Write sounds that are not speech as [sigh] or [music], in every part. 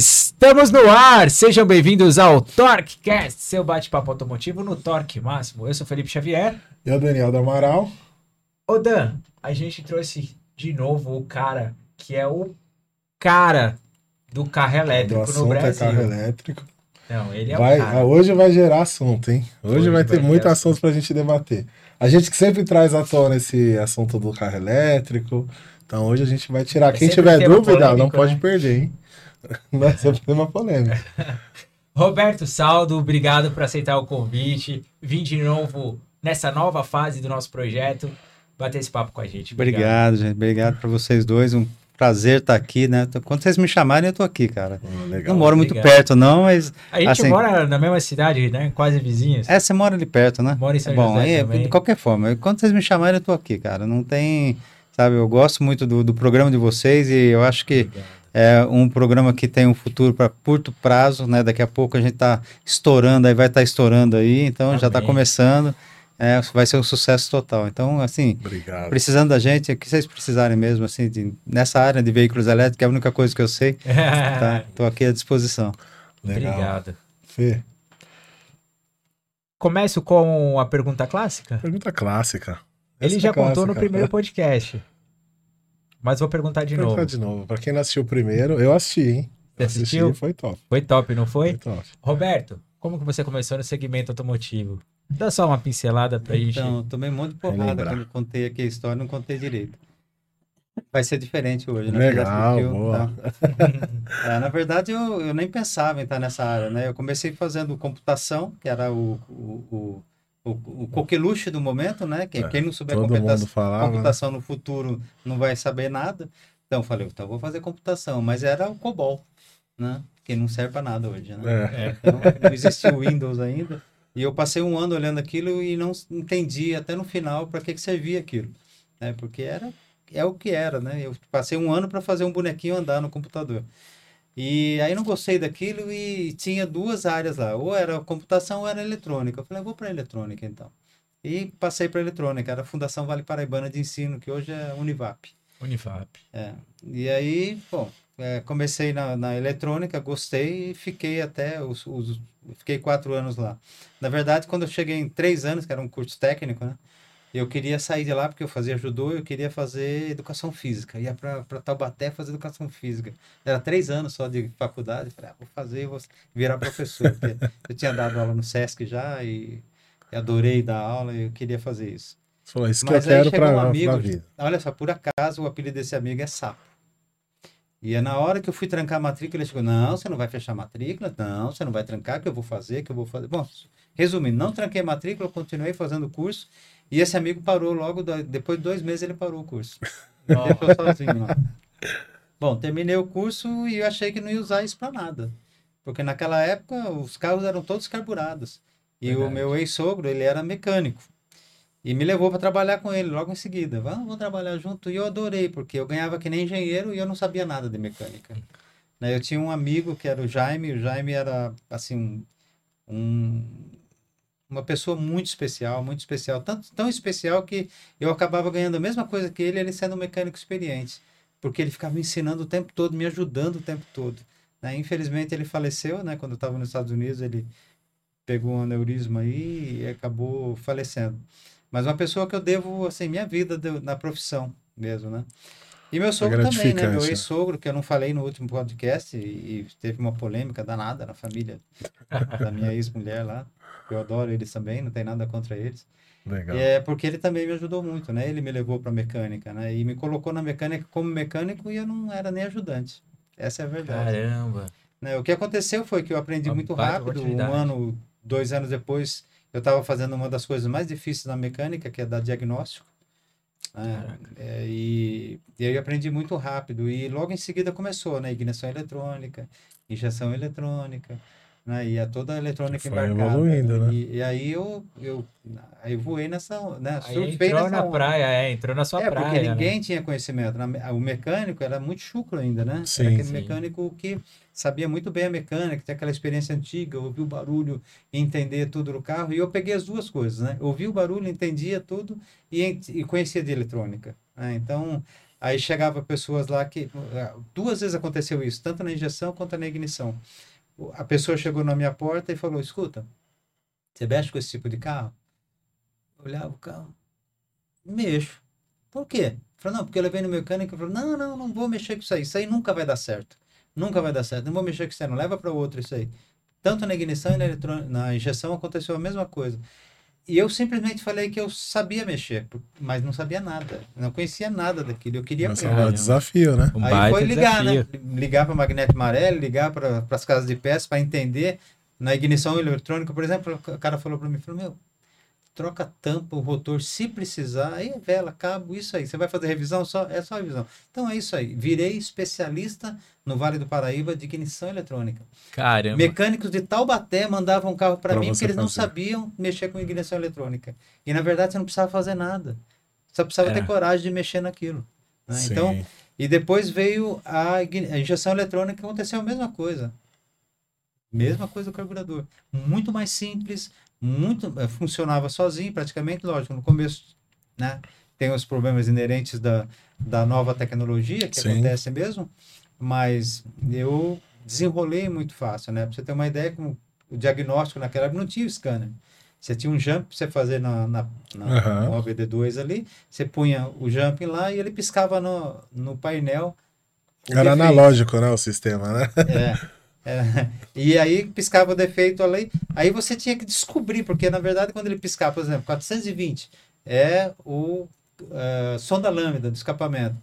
Estamos no ar! Sejam bem-vindos ao TorqueCast, seu bate-papo automotivo no Torque Máximo. Eu sou Felipe Xavier. Eu, Daniel do Amaral. Ô Dan, a gente trouxe de novo o cara que é o cara do carro elétrico Do no assunto é Brasil. carro elétrico. Não, ele é Vai, o cara. hoje vai gerar assunto, hein? Hoje, Hoje vai vai ter ter muito assunto. assunto pra gente debater. A gente que sempre traz à tona esse assunto do carro elétrico. Então hoje a gente vai tirar. É Quem tiver dúvida, não polêmico, pode né? perder, hein? [laughs] Não é sempre tema polêmico. [laughs] Roberto Saldo, obrigado por aceitar o convite. Vim de novo nessa nova fase do nosso projeto bater esse papo com a gente. Obrigado, gente. Obrigado para vocês dois. Um prazer estar aqui, né? Quando vocês me chamarem, eu tô aqui, cara. Hum, legal. Não moro muito obrigado. perto, não, mas. A gente Assim- mora na mesma cidade, né? Quase vizinhos. É, você mora ali perto, né? Mora em São Bom, José aí, também. de qualquer forma, quando vocês me chamarem, eu tô aqui, cara. Não tem. Sabe, eu gosto muito do, do programa de vocês e eu acho que é um programa que tem um futuro para curto prazo, né? Daqui a pouco a gente tá estourando, aí vai estar estourando aí, então já tá Amém. começando. É, vai ser um sucesso total. Então, assim, Obrigado. precisando da gente, o que vocês precisarem mesmo, assim, de- nessa área de veículos elétricos, é a única coisa que eu sei, [laughs] tá? Tô aqui à disposição. Legal. Obrigado. Fê, Começo com a pergunta clássica. pergunta clássica. Ele Essa já é contou no clássica. primeiro podcast. [laughs] Mas vou perguntar de Vou novo. perguntar de novo. Pra quem não assistiu o primeiro, eu assisti, hein? Você Eu assisti, assistiu? Foi top. Foi top, não foi? Foi top. Roberto, como que você começou no segmento automotivo? Dá só uma pincelada pra gente. Então, tomei um monte de porrada quando eu contei aqui a história, não contei direito. Vai ser diferente hoje, né? Legal, assistiu, boa. tá? [laughs] É, na verdade, eu, eu nem pensava em estar nessa área, né? Eu comecei fazendo computação, que era o, o, o, o, o coqueluche do momento, né? Quem, É, quem não souber Todo computação, falava. né? computação no futuro não vai saber nada. Então eu falei, então eu vou fazer computação, mas era o COBOL, né? Que não serve para nada hoje, né? É. É. Então, não existia o Windows ainda. E eu passei um ano olhando aquilo e não entendi até no final para que, que servia aquilo. Né? Porque era é o que era, né? Eu passei um ano para fazer um bonequinho andar no computador. E aí não gostei daquilo e tinha duas áreas lá. Ou era computação ou era eletrônica. Eu falei, vou para eletrônica então. E passei para eletrônica. Era a Fundação Vale Paraibana de Ensino, que hoje é Univap. Unifap. É. E aí, bom, é, comecei na, na eletrônica, gostei e fiquei até os, os- fiquei quatro anos lá. Na verdade, quando eu cheguei em três anos, que era um curso técnico, né? Eu queria sair de lá porque eu fazia judô, eu queria fazer educação física. Ia para Taubaté fazer educação física. Era três anos só de faculdade. Falei, ah, vou fazer, vou virar professor. eu tinha dado aula no Sesc já e, adorei dar aula e eu queria fazer isso. Falou, isso Mas que eu quero pra, um amigo, pra vida. Olha só, por acaso o apelido desse amigo é Sapo. E é na hora que eu fui trancar a matrícula, ele chegou: Não, você não vai fechar a matrícula? Não, você não vai trancar, que eu vou fazer, que eu vou fazer. Bom, resumindo, não tranquei a matrícula, continuei fazendo o curso. E esse amigo parou logo, da- depois de dois meses ele parou o curso. [laughs] Deixou sozinho lá. Bom, terminei o curso e eu achei que não ia usar isso para nada. Porque naquela época os carros eram todos carburados. E o Verdade. meu ex-sogro, ele era mecânico. E me levou para trabalhar com ele logo em seguida. Vamos, vamos trabalhar junto. E eu adorei, porque eu ganhava que nem engenheiro e eu não sabia nada de mecânica. Né, Eu tinha um amigo que era o Jaime. O Jaime era, assim, um, uma pessoa muito especial, muito especial. Tanto, tão especial que eu acabava ganhando a mesma coisa que ele, ele sendo um mecânico experiente. Porque ele ficava me ensinando o tempo todo, me ajudando o tempo todo. né? Infelizmente ele faleceu, né? Quando eu estava nos Estados Unidos, ele pegou um aneurisma aí e acabou falecendo. Mas uma pessoa que eu devo, assim, minha vida na profissão mesmo, né? E meu sogro também, né? Meu ex-sogro, que eu não falei no último podcast, e, teve uma polêmica danada na família [laughs] da minha ex-mulher lá. Eu adoro eles também, não tem nada contra eles. Legal. É porque ele também me ajudou muito, né? Ele me levou para mecânica, né? E me colocou na mecânica como mecânico e eu não era nem ajudante. Essa é a verdade. Caramba. Né, O que aconteceu foi que eu aprendi Uma muito rápido. Um ano, dois anos depois, eu estava fazendo uma das coisas mais difíceis na mecânica, que é dar diagnóstico. Né, Caraca. é, e, e aí eu aprendi muito rápido. E logo em seguida começou, né? Ignição eletrônica, injeção eletrônica. Né? E é toda a eletrônica Foi embarcada. evoluindo, né? E, e aí eu, eu aí voei nessa, né? Aí Surfei entrou nessa na onda. praia, é, entrou na sua É, praia. porque né? ninguém tinha conhecimento. Na- O mecânico era muito chucro ainda, né? Sim, era aquele sim. mecânico que sabia muito bem a mecânica, tinha aquela experiência antiga, ouvir o barulho entender tudo do carro. E eu peguei as duas coisas, né? Ouvi o barulho, entendia tudo e, e conhecia de eletrônica. né? Então, aí chegava pessoas lá que... Duas vezes aconteceu isso, tanto na injeção quanto na ignição. A pessoa chegou na minha porta e falou, escuta, você mexe com esse tipo de carro? Olhava o carro, mexo. Por quê? Falei, não, porque eu levei no mecânico e falou, não, não, não vou mexer com isso aí. Isso aí nunca vai dar certo. Nunca vai dar certo. Não vou mexer com isso aí, não. Leva para outro isso aí. Tanto na ignição e na, na injeção aconteceu a mesma coisa. E eu simplesmente falei que eu sabia mexer, mas não sabia nada. Não conhecia nada daquilo. Eu queria Mas aprender. é um desafio, né? Um Aí foi ligar, desafio. né? Ligar para magneto amarelo, ligar para as casas de peças para entender. Na ignição eletrônica, por exemplo, o cara falou para mim, falou, meu, troca tampa, o rotor, se precisar, aí é vela, cabo, isso aí. Você vai fazer revisão? Só, é só revisão. Então é isso aí. Virei especialista no Vale do Paraíba de ignição eletrônica. Caramba. Mecânicos de Taubaté mandavam um carro para mim porque eles não fazer. sabiam mexer com ignição eletrônica. E na verdade você não precisava fazer nada. Só precisava É. ter coragem de mexer naquilo. né? Então, e depois veio a, a injeção eletrônica, aconteceu a mesma coisa. Mesma coisa do carburador. Muito mais simples, muito eh, funcionava sozinho, praticamente, lógico, no começo, né? Tem os problemas inerentes da, da nova tecnologia, que Sim. acontece mesmo, mas eu desenrolei muito fácil, né? Pra você ter uma ideia, como o diagnóstico naquela época não tinha o scanner. Você tinha um jump pra você fazer na, na, na no OBD2 ali, você punha o jump lá e ele piscava no, no painel. Era analógico, né? O sistema, né? É, [laughs] é. [laughs] E aí piscava o defeito ali. Aí você tinha que descobrir, porque na verdade quando ele piscava, por exemplo, 420 é o eh, sonda lambda do escapamento.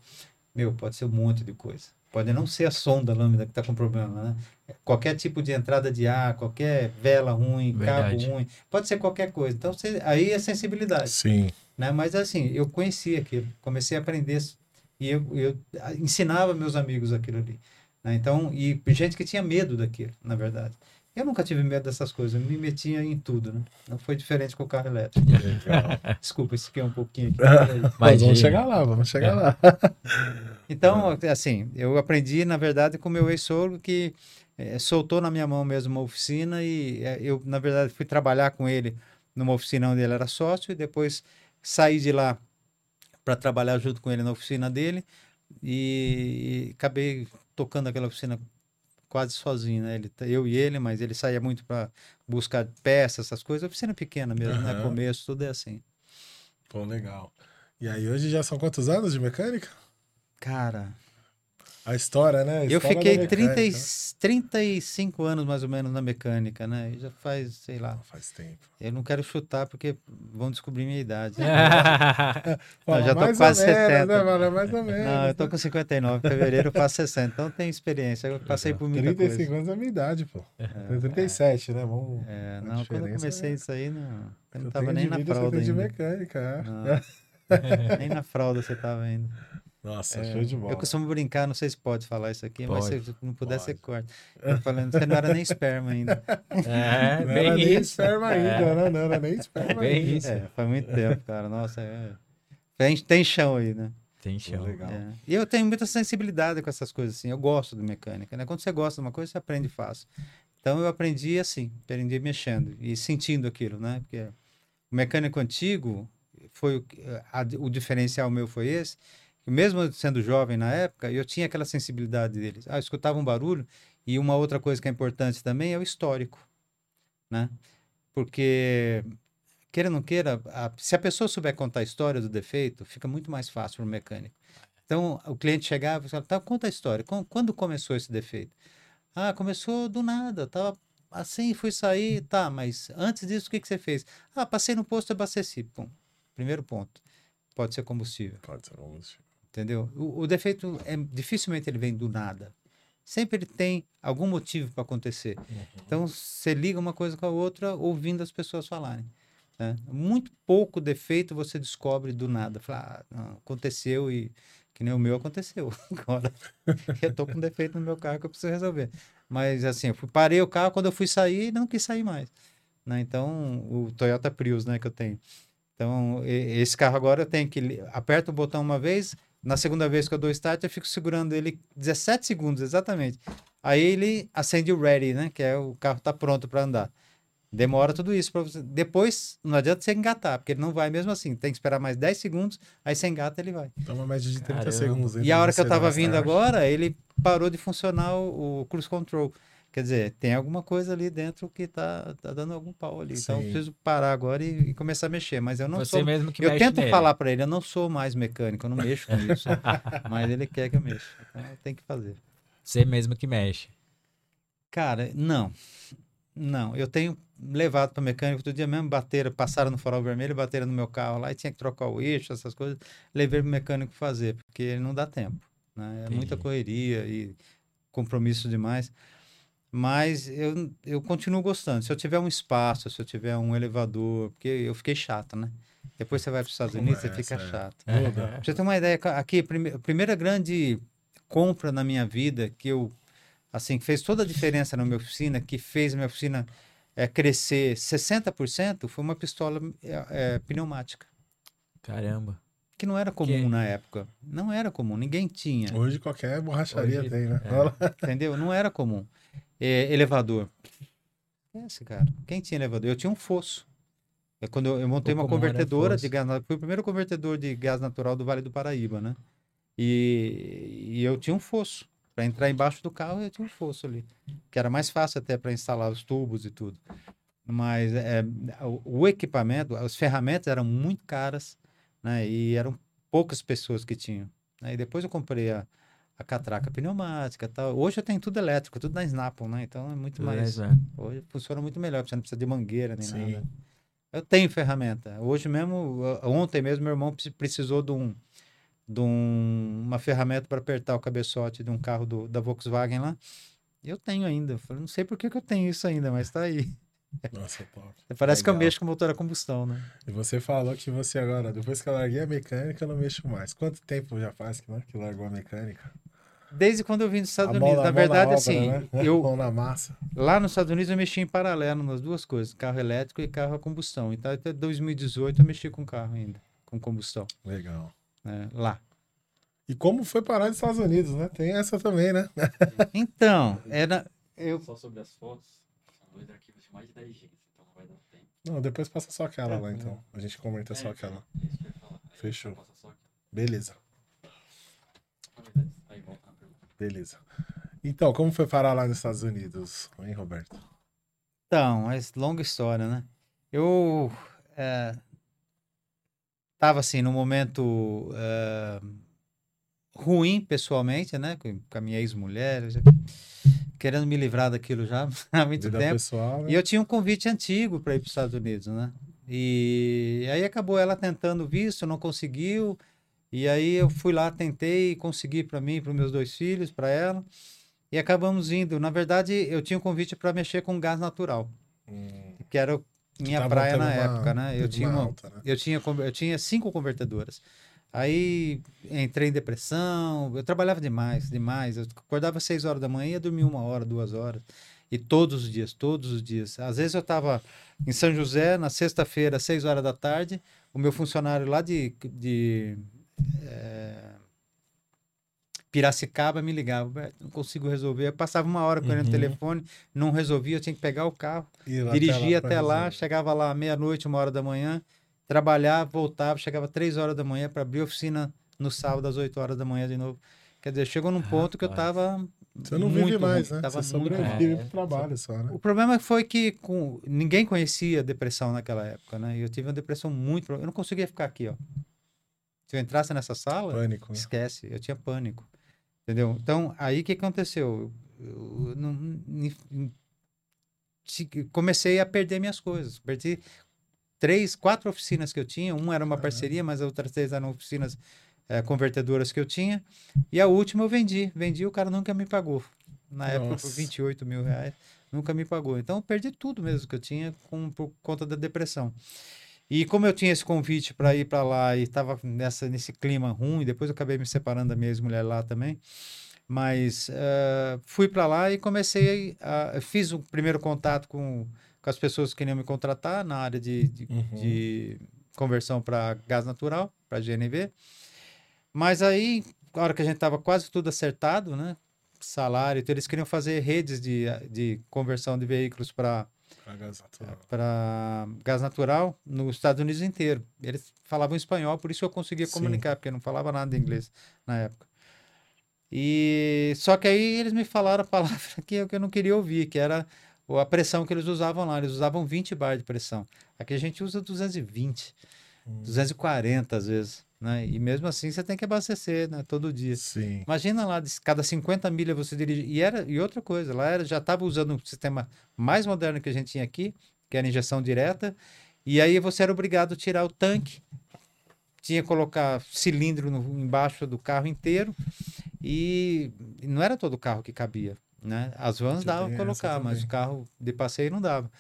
Meu, pode ser um monte de coisa. Pode não ser a sonda lambda que está com problema, né? Qualquer tipo de entrada de ar, qualquer vela ruim, Verdade. cabo ruim, pode ser qualquer coisa. Então você, aí é sensibilidade Sim. né? Mas assim, eu conhecia aquilo, comecei a aprender e eu, eu ensinava meus amigos aquilo ali, né? Então, e gente que tinha medo daquilo, na verdade. Eu nunca tive medo dessas coisas, eu me metia em tudo, né? Não foi diferente com o carro elétrico. [laughs] Desculpa, isso aqui é um pouquinho aqui. [laughs] Mas vamos chegar lá, vamos chegar É. lá. [laughs] Então, assim, eu aprendi, na verdade, com o meu ex-sogro que eh, soltou na minha mão mesmo uma oficina e eh, eu, na verdade, fui trabalhar com ele numa oficina onde ele era sócio e depois saí de lá para trabalhar junto com ele na oficina dele e, e acabei tocando aquela oficina quase sozinho, né? Ele, eu e ele, mas ele saía muito para buscar peças, essas coisas. Oficina pequena mesmo, né? Aham. Começo, tudo é assim. Pô, legal. E aí, hoje já são quantos anos de mecânica? Cara, A história, né? A Eu história fiquei da 30, e- mecânica. 35 anos mais ou menos na mecânica, né? E já faz, sei lá. Faz tempo. Eu não quero chutar porque vão descobrir minha idade. [laughs] Fala, já tô quase menos, 70. Né, mano? Mais ou menos. Não, eu tô com 59, em fevereiro eu faço 60, então tem experiência. Eu passei por muita 35 coisa. anos é a minha idade, pô. Tenho 37, né? Vamos. É, não, quando eu diferença comecei é- isso aí, não, eu não Eu tava tenho nem na fralda tem de mecânica, é. Não, [laughs] nem na fralda você tava ainda. Nossa, É, show de bola. Eu costumo brincar, não sei se pode falar isso aqui, mas Pode. se não puder, você Pode. corta. Eu falando, você não era nem esperma ainda. [laughs] É, Não bem era nem isso. esperma ainda, É, né? Não era nem esperma [laughs] Bem ainda. isso. É, faz muito tempo, cara. Nossa, é... tem, tem chão aí, né? Tem chão. Legal. É. E eu tenho muita sensibilidade com essas coisas, assim. Eu gosto de mecânica, né? Quando você gosta de uma coisa, você aprende fácil. Então eu aprendi assim, aprendi mexendo e sentindo aquilo, né? Porque o mecânico antigo foi o, a- o diferencial meu foi esse. Mesmo sendo jovem na época, eu tinha aquela sensibilidade deles. Ah, eu escutava um barulho e uma outra coisa que é importante também é o histórico, né? Porque queira ou não queira, a- se a pessoa souber contar a história do defeito, fica muito mais fácil para o mecânico. Então, o cliente chegava e falava, tá, conta a história. Quan- Quando começou esse defeito? Ah, começou do nada, tava assim, fui sair, tá, mas antes disso, o que, que você fez? Ah, passei no posto e abasteci. Pum. Primeiro ponto. Pode ser combustível, Pode ser combustível. Entendeu? O, o defeito, é, dificilmente ele vem do nada. Sempre ele tem algum motivo para acontecer. Então, você liga uma coisa com a outra ouvindo as pessoas falarem. né? Muito pouco defeito você descobre do nada. Fala, ah, não, aconteceu e Que nem o meu aconteceu [laughs] agora. eu tô com defeito no meu carro que eu preciso resolver. Mas assim, eu fui, parei o carro, quando eu fui sair, não quis sair mais. Né? Então, o Toyota Prius, né, que eu tenho. Então, e- esse carro agora eu tenho que aperto o botão uma vez, na segunda vez que eu dou start, eu fico segurando ele 17 segundos exatamente. Aí ele acende o ready, né, que é o carro tá pronto para andar. Demora tudo isso para você. Depois não adianta você engatar, porque ele não vai mesmo assim. Tem que esperar mais 10 segundos, aí você engata ele vai. Então, uma média de 30 Caramba. segundos. E entre a hora que eu tava vindo start. agora, ele parou de funcionar o, o cruise control. Quer dizer, tem alguma coisa ali dentro que tá, tá dando algum pau ali. Então eu Sim. preciso parar agora e, e começar a mexer. Mas eu não Você sou. mesmo que Eu tento nele. falar pra ele, eu não sou mais mecânico, eu não mexo com isso. [laughs] mas ele quer que eu mexa. Então eu tenho que fazer. Você mesmo que mexe. Cara, não. Não, eu tenho levado para mecânico todo dia mesmo, bateram, passaram no farol vermelho, bateram no meu carro lá e tinha que trocar o eixo, essas coisas, levei pro mecânico fazer, porque não dá tempo, né? É muita Entendi. correria e compromisso demais. Mas eu, eu continuo gostando. Se eu tiver um espaço, se eu tiver um elevador, porque eu fiquei chato, né? Depois você vai para os Estados Unidos, você Começa, fica é. chato. Muda. Pra você ter uma ideia, aqui, a prime- a primeira grande compra na minha vida que eu, assim, que fez toda a diferença na minha oficina, que fez a minha oficina é, crescer 60%, foi uma pistola é, é, pneumática, Caramba. que não era comum Que- na época. Não era comum, ninguém tinha, Hoje qualquer borracharia Hoje- tem, né? é. Entendeu? Não era comum. É, elevador. Esse cara, quem tinha elevador? Eu tinha um fosso. É quando eu, eu montei uma convertedora de gás, na- fui o primeiro convertedor de gás natural do Vale do Paraíba, né? E, e eu tinha um fosso. Para entrar embaixo do carro, eu tinha um fosso ali. Que era mais fácil até para instalar os tubos e tudo. Mas é, o, o equipamento, as ferramentas eram muito caras, né? E eram poucas pessoas que tinham. né? E depois eu comprei a, a catraca pneumática e tal. Hoje eu tenho tudo elétrico, tudo na Snapple, né? Então é muito mais. Beleza. Hoje funciona muito melhor, você não precisa de mangueira nem Sim. nada. Eu tenho ferramenta. Hoje mesmo, ontem mesmo, meu irmão pre- precisou de, um, de um- uma ferramenta para apertar o cabeçote de um carro do- da Volkswagen lá. Eu tenho ainda. Eu falei, não sei por que, que eu tenho isso ainda, mas tá aí. Nossa, top. [laughs] Parece que eu Legal. mexo com motor a combustão, né? E você falou que você agora, depois que eu larguei a mecânica, eu não mexo mais. Quanto tempo já faz que, né, que largou a mecânica? Desde quando eu vim dos Estados A Unidos. na- Na verdade, obra, assim, né? [laughs] eu, na. Lá nos Estados Unidos eu mexi em paralelo nas duas coisas, carro elétrico e carro a combustão. Então até 2018 eu mexi com carro ainda, com combustão, Legal. né? lá. E como foi parar nos Estados Unidos, né? Tem essa também, né? [laughs] Então, era eu Só sobre as fotos, são dois arquivos de mais de 10 GB, então não vai dar tempo. Não, depois passa só aquela lá, então. A gente comenta só É, aquela. É isso que eu ia falar. Aí Fechou. Só. Beleza, Na verdade, aí volta na pergunta. Beleza. Então, como foi parar lá nos Estados Unidos, hein, Roberto? Então, mas longa história, né? Eu é, tava assim num momento é, ruim pessoalmente, né? Com com a minha ex-mulher, querendo me livrar daquilo já [laughs] há muito Vida tempo. pessoal, né? E eu tinha um convite antigo para ir para os Estados Unidos, né? E aí acabou ela tentando visto, não conseguiu. E aí eu fui lá, tentei conseguir para mim, para os meus dois filhos, para ela. E acabamos indo. Na verdade, eu tinha um convite para mexer com gás natural, Hum, que era minha praia na uma- época, né? Eu tinha, uma alta, né? eu, tinha, eu tinha cinco convertedoras. Aí entrei em depressão, eu trabalhava demais, demais. Eu acordava às seis horas da manhã e ia dormir uma hora, duas horas. E todos os dias, todos os dias. Às vezes eu estava em São José, na sexta-feira, às seis horas da tarde, o meu funcionário lá de, de eh, Piracicaba me ligava, "Roberto, não consigo resolver. Eu passava uma hora com ele no Uhum. telefone, não resolvia, eu tinha que pegar o carro, Ir lá dirigia até lá, resolver. chegava lá meia-noite, uma hora da manhã, trabalhava, voltava, chegava três horas da manhã para abrir a oficina no sábado às 8 horas da manhã de novo. Quer dizer, chegou num ponto que eu tava Você não muito vive mais, né? tava Você muito sobrevive pro trabalho só, né? o problema foi que com... ninguém conhecia depressão naquela época, né? E eu tive uma depressão muito. Eu não conseguia ficar aqui, ó. Se eu entrasse nessa sala, Pânico, né? esquece, eu tinha pânico. Entendeu? Então, aí o que aconteceu? Eu, não- comecei a perder minhas coisas. Perdi três, quatro oficinas que eu tinha. Uma era uma parceria, mas as outras três eram oficinas eh, convertedoras que eu tinha. E a última eu vendi. Vendi, o cara nunca me pagou. Na época, por Nossa. 28 mil reais, nunca me pagou. Então, perdi tudo mesmo que eu tinha com, por conta da depressão. E como eu tinha esse convite para ir para lá e estava nessa nesse clima ruim, depois eu acabei me separando da minha ex-mulher lá também. Mas eh, fui para lá e comecei a fiz o primeiro contato com, com as pessoas que queriam me contratar na área de, de, Uhum. de conversão para gás natural, para GNV. Mas aí, na hora que a gente estava quase tudo acertado, né? Salário, então eles queriam fazer redes de, de conversão de veículos para Pra gás natural. para gás natural nos Estados Unidos inteiro. Eles falavam espanhol, por isso eu conseguia Sim. comunicar, porque eu não falava nada de inglês na época. E só que aí eles me falaram a palavra [laughs] que eu, que eu não queria ouvir, que era a pressão que eles usavam lá. Eles usavam 20 bar de pressão. Aqui a gente usa 220, Hum. 240 às vezes, né? E mesmo assim você tem que abastecer, né? Todo dia. Sim. Imagina lá, cada 50 milhas você dirige. E, era, e outra coisa, lá era, já estava usando um sistema mais moderno que a gente tinha aqui, que era injeção direta. E aí você era obrigado a tirar o tanque, tinha que colocar cilindro no- embaixo do carro inteiro. E não era todo carro que cabia. Né? As vans dava para colocar, mas o carro de passeio não dava.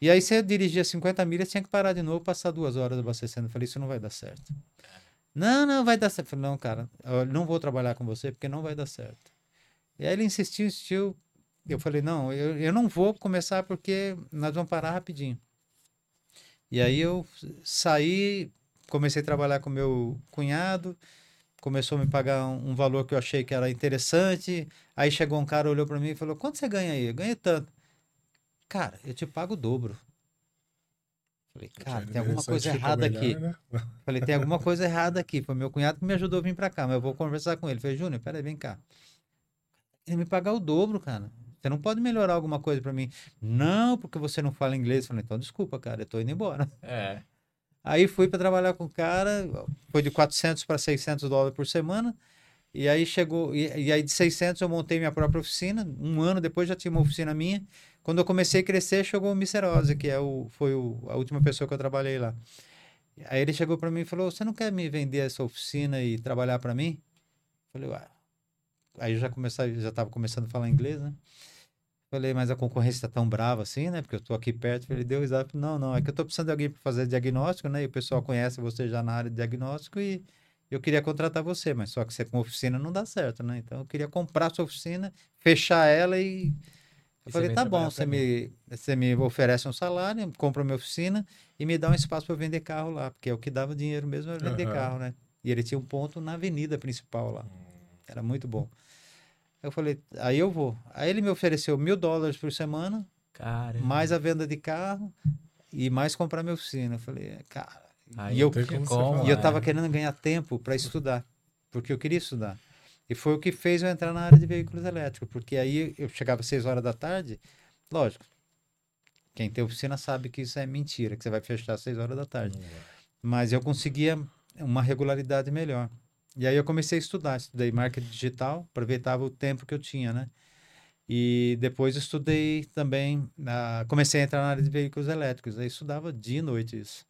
E aí você dirigia 50 milhas, tinha que parar de novo, passar duas horas abastecendo. Eu falei, isso não vai dar certo. Não, não vai dar certo. Falei, não, cara, eu não vou trabalhar com você porque não vai dar certo. E aí ele insistiu, insistiu. Eu falei, não, eu, eu não vou começar porque nós vamos parar rapidinho. E aí eu saí, comecei a trabalhar com meu cunhado, começou a me pagar um, um valor que eu achei que era interessante. Aí chegou um cara, olhou para mim e falou, quanto você ganha aí? Eu ganhei tanto. Cara, eu te pago o dobro. Falei, cara, tem alguma coisa errada aqui. Né? Falei, tem alguma coisa [laughs] errada aqui. Foi meu cunhado que me ajudou a vir pra cá, mas eu vou conversar com ele. Falei, Júnior, peraí, vem cá. Ele me pagar o dobro, cara. Você não pode melhorar alguma coisa pra mim. Não, porque você não fala inglês. Falei, então desculpa, cara, eu tô indo embora. É. Aí fui para trabalhar com o cara, foi de 400 para 600 dólares por semana. E aí chegou, e, e aí de 600 eu montei minha própria oficina. Um ano depois já tinha uma oficina minha. Quando eu comecei a crescer, chegou o. Ozzy, que é o, foi o, a última pessoa que eu trabalhei lá. Aí ele chegou para mim e falou: Você não quer me vender essa oficina e trabalhar para mim? Falei, ué. Aí eu já comecei, já estava começando a falar inglês, né? Falei, mas a concorrência está tão brava assim, né? Porque eu estou aqui perto. Ele deu. Falei, Não, não, é que eu estou precisando de alguém para fazer diagnóstico, né? E o pessoal conhece você já na área de diagnóstico e eu queria contratar você, mas só que você com oficina não dá certo, né? Então eu queria comprar sua oficina, fechar ela e. Eu falei, tá bom, você pra mim." me, você me oferece um salário, compra minha oficina e me dá um espaço para vender carro lá, porque é o que dava dinheiro mesmo era vender Aham. carro, né? E ele tinha um ponto na avenida principal lá. Era muito bom. Eu falei, aí eu vou. Aí ele me ofereceu mil dólares por semana, Cara. mais a venda de carro e mais comprar minha oficina. Eu falei, "É, cara. Aí e eu, como e eu tava querendo ganhar tempo para estudar, porque eu queria estudar. E foi o que fez eu entrar na área de veículos elétricos, porque aí eu chegava às 6 horas da tarde, lógico. Quem tem oficina sabe que isso é mentira, que você vai fechar às 6 horas da tarde. Mas eu conseguia uma regularidade melhor. E aí eu comecei a estudar, estudei marketing digital, aproveitava o tempo que eu tinha, né? E depois estudei também, ah, comecei a entrar na área de veículos elétricos, aí estudava dia e noite isso.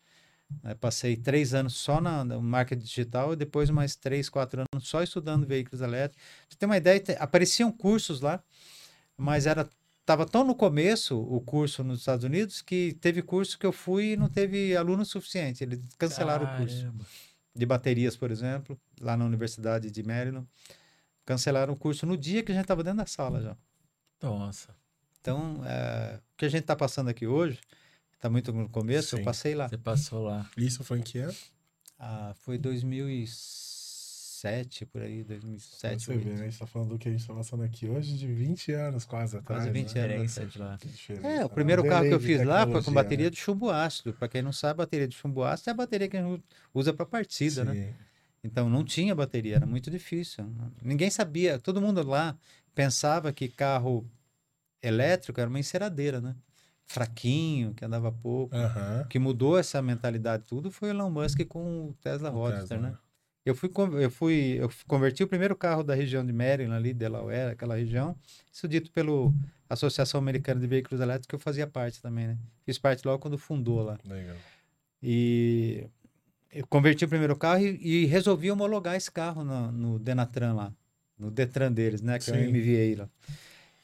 Aí passei três anos só na, no marketing digital e depois mais três, quatro anos só estudando veículos elétricos. Você tem uma ideia? te- Apareciam cursos lá, mas era estava tão no começo o curso nos Estados Unidos que teve curso que eu fui e não teve aluno suficiente. Eles cancelaram o curso Caramba. de baterias, por exemplo, lá na Universidade de Maryland. Cancelaram o curso no dia que a gente estava dentro da sala já. Nossa. Então, é, o que a gente está passando aqui hoje, está muito no começo, eu Sim. passei lá. Você passou lá. Isso foi em que ano? Ah, foi 2007, por aí, 2007. Você vê, 2008. né? A gente tá falando do que a gente tá passando aqui hoje de 20 anos quase atrás. Quase 20 né? anos. De lá. É, o né? primeiro carro que eu fiz lá foi com bateria né? de chumbo ácido. Para quem não sabe, a bateria de chumbo ácido é a bateria que a gente usa para partida, né? Sim. Então não tinha bateria, era muito difícil. Ninguém sabia, todo mundo lá pensava que carro elétrico era uma enceradeira, né? Fraquinho, que andava pouco. O que mudou essa mentalidade tudo foi o Elon Musk com o Tesla Roadster, né? né? Eu fui, eu fui, eu converti o primeiro carro da região de Maryland ali, Delaware, aquela região. Isso dito pelo Associação Americana de Veículos Elétricos, que eu fazia parte também, né? Fiz parte logo quando fundou lá. Legal. E eu converti o primeiro carro e, e resolvi homologar esse carro no, no Denatran lá, no Detran deles, né? Que é Sim. o MVA lá.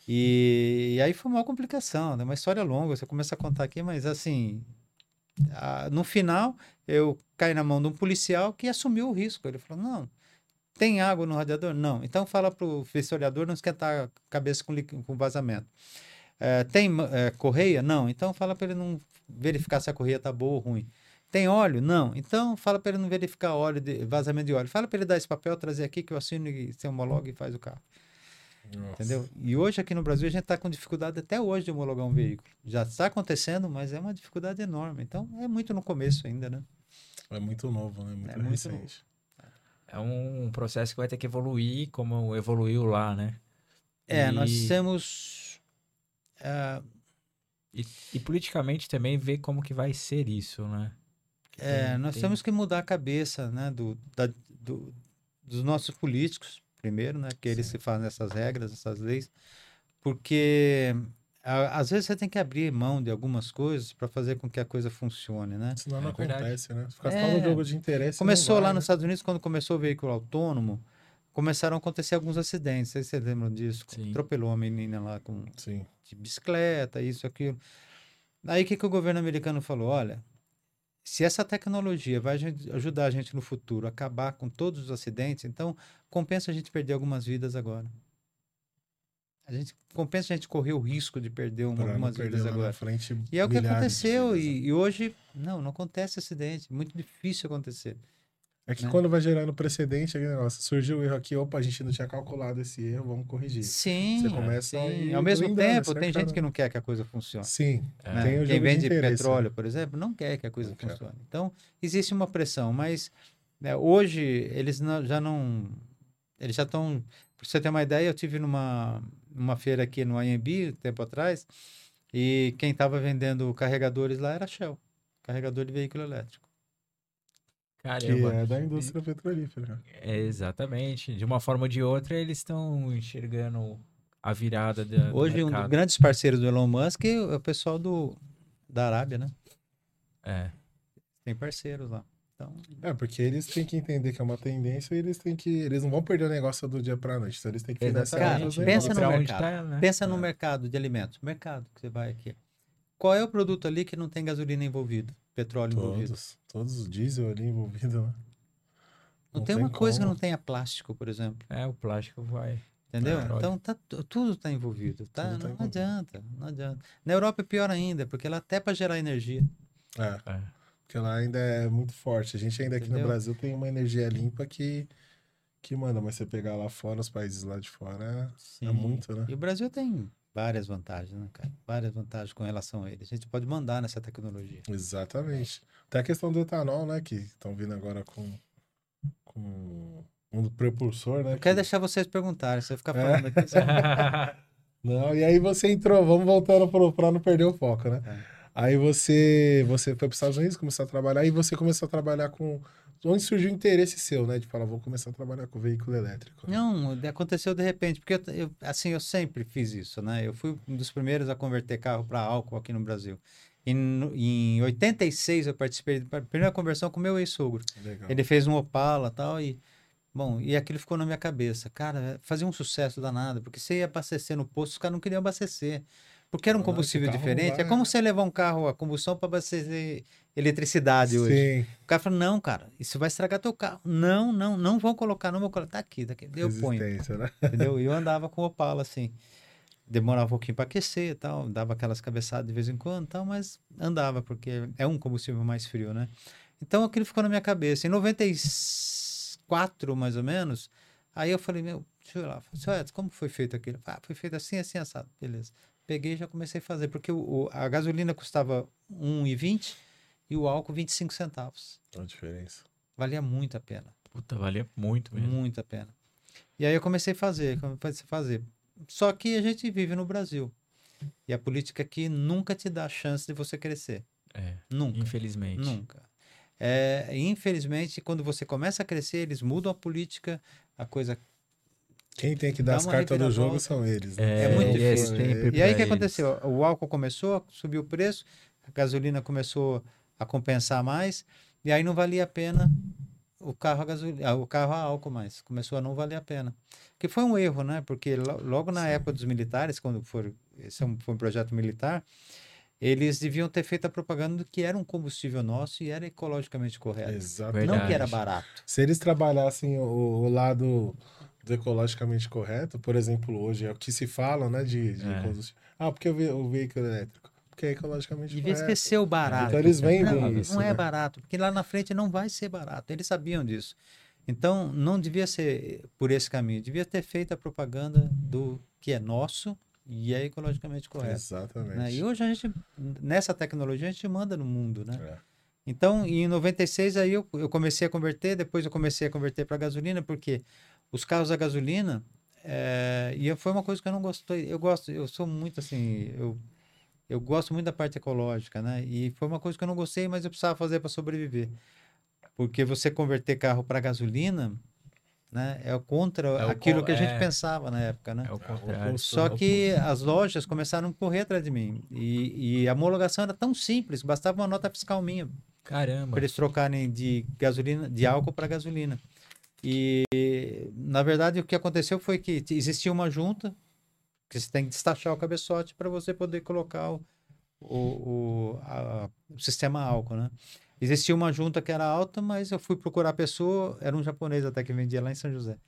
E, e aí foi uma complicação, é uma história longa, você começa a contar aqui, mas assim, ah, no final, eu caí na mão de um policial que assumiu o risco. Ele falou: não, tem água no radiador? Não. Então fala para o vistoriador não esquentar a cabeça com, com vazamento. É, tem é, correia? Não. Então fala para ele não verificar se a correia está boa ou ruim. Tem óleo? Não. Então fala para ele não verificar óleo, de, vazamento de óleo. Fala para ele dar esse papel, trazer aqui que eu assino e você homologa e faz o carro. Nossa. Entendeu? E hoje aqui no Brasil a gente está com dificuldade até hoje de homologar um veículo. Já está acontecendo, mas é uma dificuldade enorme. Então é muito no começo ainda, né? É muito novo, né? Muito, É muito recente. É um processo que vai ter que evoluir como evoluiu lá, né? É, nós E- temos. ah, E, e politicamente também ver como que vai ser isso, né? É, Tem- nós tem- temos que mudar a cabeça, né, do, da- do- dos nossos políticos, primeiro, né, que eles Sim. que fazem essas regras, essas leis, porque a- às vezes você tem que abrir mão de algumas coisas para fazer com que a coisa funcione, né? Senão não É verdade. acontece, né? Ficar É. só no jogo de interesse. Começou não lá vai, nos né? Estados Unidos, quando começou o veículo autônomo, começaram a acontecer alguns acidentes, não sei se vocês lembram disso, Sim. atropelou uma menina lá com Sim. de bicicleta, isso, aquilo. Aí o que, que o governo americano falou? Olha, se essa tecnologia vai ajudar a gente no futuro a acabar com todos os acidentes, então compensa a gente perder algumas vidas agora. A gente compensa a gente correr o risco de perder não algumas perder vidas agora. frente E é o que aconteceu, né? e, e hoje, não, não acontece acidente, muito difícil acontecer. É que né? quando vai gerando precedente, aquele negócio, surgiu o erro aqui, opa, a gente não tinha calculado esse erro, vamos corrigir. Sim, Você começa sim. Ao mesmo tempo, tem gente que não quer que a coisa funcione. Sim, né? tem o Quem vende interesse, petróleo, né? por exemplo, não quer que a coisa Não funcione. Então, existe uma pressão, mas né, hoje eles não- já não. Eles já estão. Para você ter uma ideia, eu tive numa, numa feira aqui no IMB, tempo atrás, e quem estava vendendo carregadores lá era a Shell carregador de veículo elétrico. Que Caramba. é da indústria petrolífera. É, exatamente. De uma forma ou de outra, eles estão enxergando a virada da, do Hoje, um dos grandes parceiros do Elon Musk é o pessoal do, da Arábia, né? É. Tem parceiros lá. Então, É, porque eles têm que entender que é uma tendência e eles têm que. Eles não vão perder o negócio do dia pra noite. Então eles têm que financiar Cara, pensa no mercado. tá, né? pensa no É. mercado de alimentos. Mercado que você vai aqui. Qual é o produto ali que não tem gasolina envolvido? Petróleo envolvido? Todos. Todos os diesel ali envolvido, né? Não, tem uma tem coisa que como. não tenha plástico, por exemplo. É, o plástico vai. Entendeu? É. então tá, tu- tudo está envolvido. Tá? Tudo tá não envolvido. adianta, não adianta. Na Europa é pior ainda, porque lá até para gerar energia. É. É. Porque lá ainda é muito forte. A gente ainda aqui Entendeu? no Brasil tem uma energia limpa que, que manda, mas você pegar lá fora, os países lá de fora, é Sim. muito, né? E o Brasil tem várias vantagens, né, cara? Várias vantagens com relação a ele. A gente pode mandar nessa tecnologia. Exatamente. Até a questão do etanol, né? Que estão vindo agora com, com um propulsor, né? Eu quero que- deixar vocês perguntarem. Se eu ficar É. falando aqui, você... [laughs] [laughs] Não, e aí você entrou, vamos voltando pro, pra não perder o foco, né? É. Aí você, você foi para os Estados Unidos, começou a trabalhar, e você começou a trabalhar com. Onde surgiu o interesse seu, né? De falar, vou começar a trabalhar com veículo elétrico. Não, de- aconteceu de repente, porque eu, eu- assim, eu sempre fiz isso, né? Eu fui um dos primeiros a converter carro para álcool aqui no Brasil. E no- em 86 eu participei da primeira conversão com meu ex-sogro. Ele fez um Opala e tal, e bom, e aquilo ficou na minha cabeça. Cara, fazia um sucesso danado, porque você ia abastecer no posto, os caras não queriam abastecer. Porque era um Ah, combustível carro diferente. É como você levar um carro a combustão para abastecer eletricidade hoje. Sim, O cara falou, não, cara, isso vai estragar teu carro. Não, não, não vão colocar, não vou colocar. Tá aqui, tá aqui. Eu ponho. né? Entendeu? E [laughs] eu andava com o Opala, assim. Demorava um pouquinho para aquecer e tal, dava aquelas cabeçadas de vez em quando tal, mas andava, porque é um combustível mais frio, né? Então aquilo ficou na minha cabeça. Em 94, mais ou menos, aí eu falei, meu, deixa eu ir lá. "Seu Edson, como foi feito aquilo? Ah, foi feito assim, assim, assado. Beleza. Peguei e já comecei a fazer, porque o, o- a gasolina custava 1,20 e o álcool 25 centavos. Olha a diferença. Valia muito a pena. Puta, valia muito mesmo. Muito a pena. E aí eu comecei a fazer, comecei a fazer. Só que a gente vive no Brasil. E a política aqui nunca te dá a chance de você crescer. É, Nunca. infelizmente. Nunca. É, infelizmente, quando você começa a crescer, eles mudam a política, a coisa. Quem tem que dar Dá as cartas do jogo são eles. né? É muito e é difícil. sempre E aí o que eles. aconteceu? O álcool começou, subiu o preço, a gasolina começou a compensar mais, e aí não valia a pena o carro a gasolina, o carro a álcool mais. Começou a não valer a pena. Que foi um erro, né? Porque lo- logo na época dos militares, quando for, esse é um- foi um projeto militar, eles deviam ter feito a propaganda do que era um combustível nosso e era ecologicamente correto. Exatamente. Não que era barato. Se eles trabalhassem o, o lado do ecologicamente correto, por exemplo, hoje é o que se fala, né, de, de É. combustível. Ah, porque o, ve- o veículo elétrico? Porque é ecologicamente Devia correto. esquecer o barato. Então eles vendem não, isso, Não é né? barato, porque lá na frente não vai ser barato. Eles sabiam disso. Então, não devia ser por esse caminho. Devia ter feito a propaganda do que é nosso e é ecologicamente correto. Exatamente. né? E hoje a gente, nessa tecnologia, a gente manda no mundo, né? É. Então, em 96, aí eu, eu comecei a converter, depois eu comecei a converter para gasolina, porque os carros a gasolina, é, e foi uma coisa que eu não gostei. Eu gosto, eu sou muito assim, eu, eu gosto muito da parte ecológica, né? E foi uma coisa que eu não gostei, mas eu precisava fazer para sobreviver. Porque você converter carro para gasolina, né, é contra É o aquilo co- que a gente é. pensava na época, né? É o contrário. Só que as lojas começaram a correr atrás de mim. E, e a homologação era tão simples, bastava uma nota fiscal minha Caramba. para eles trocarem de gasolina, de álcool para gasolina. E na verdade o que aconteceu foi que existia uma junta que você tem que destachar o cabeçote para você poder colocar o, o, o, a- o sistema álcool, né? Existia uma junta que era alta, mas eu fui procurar a pessoa, era um japonês até que vendia lá em São José.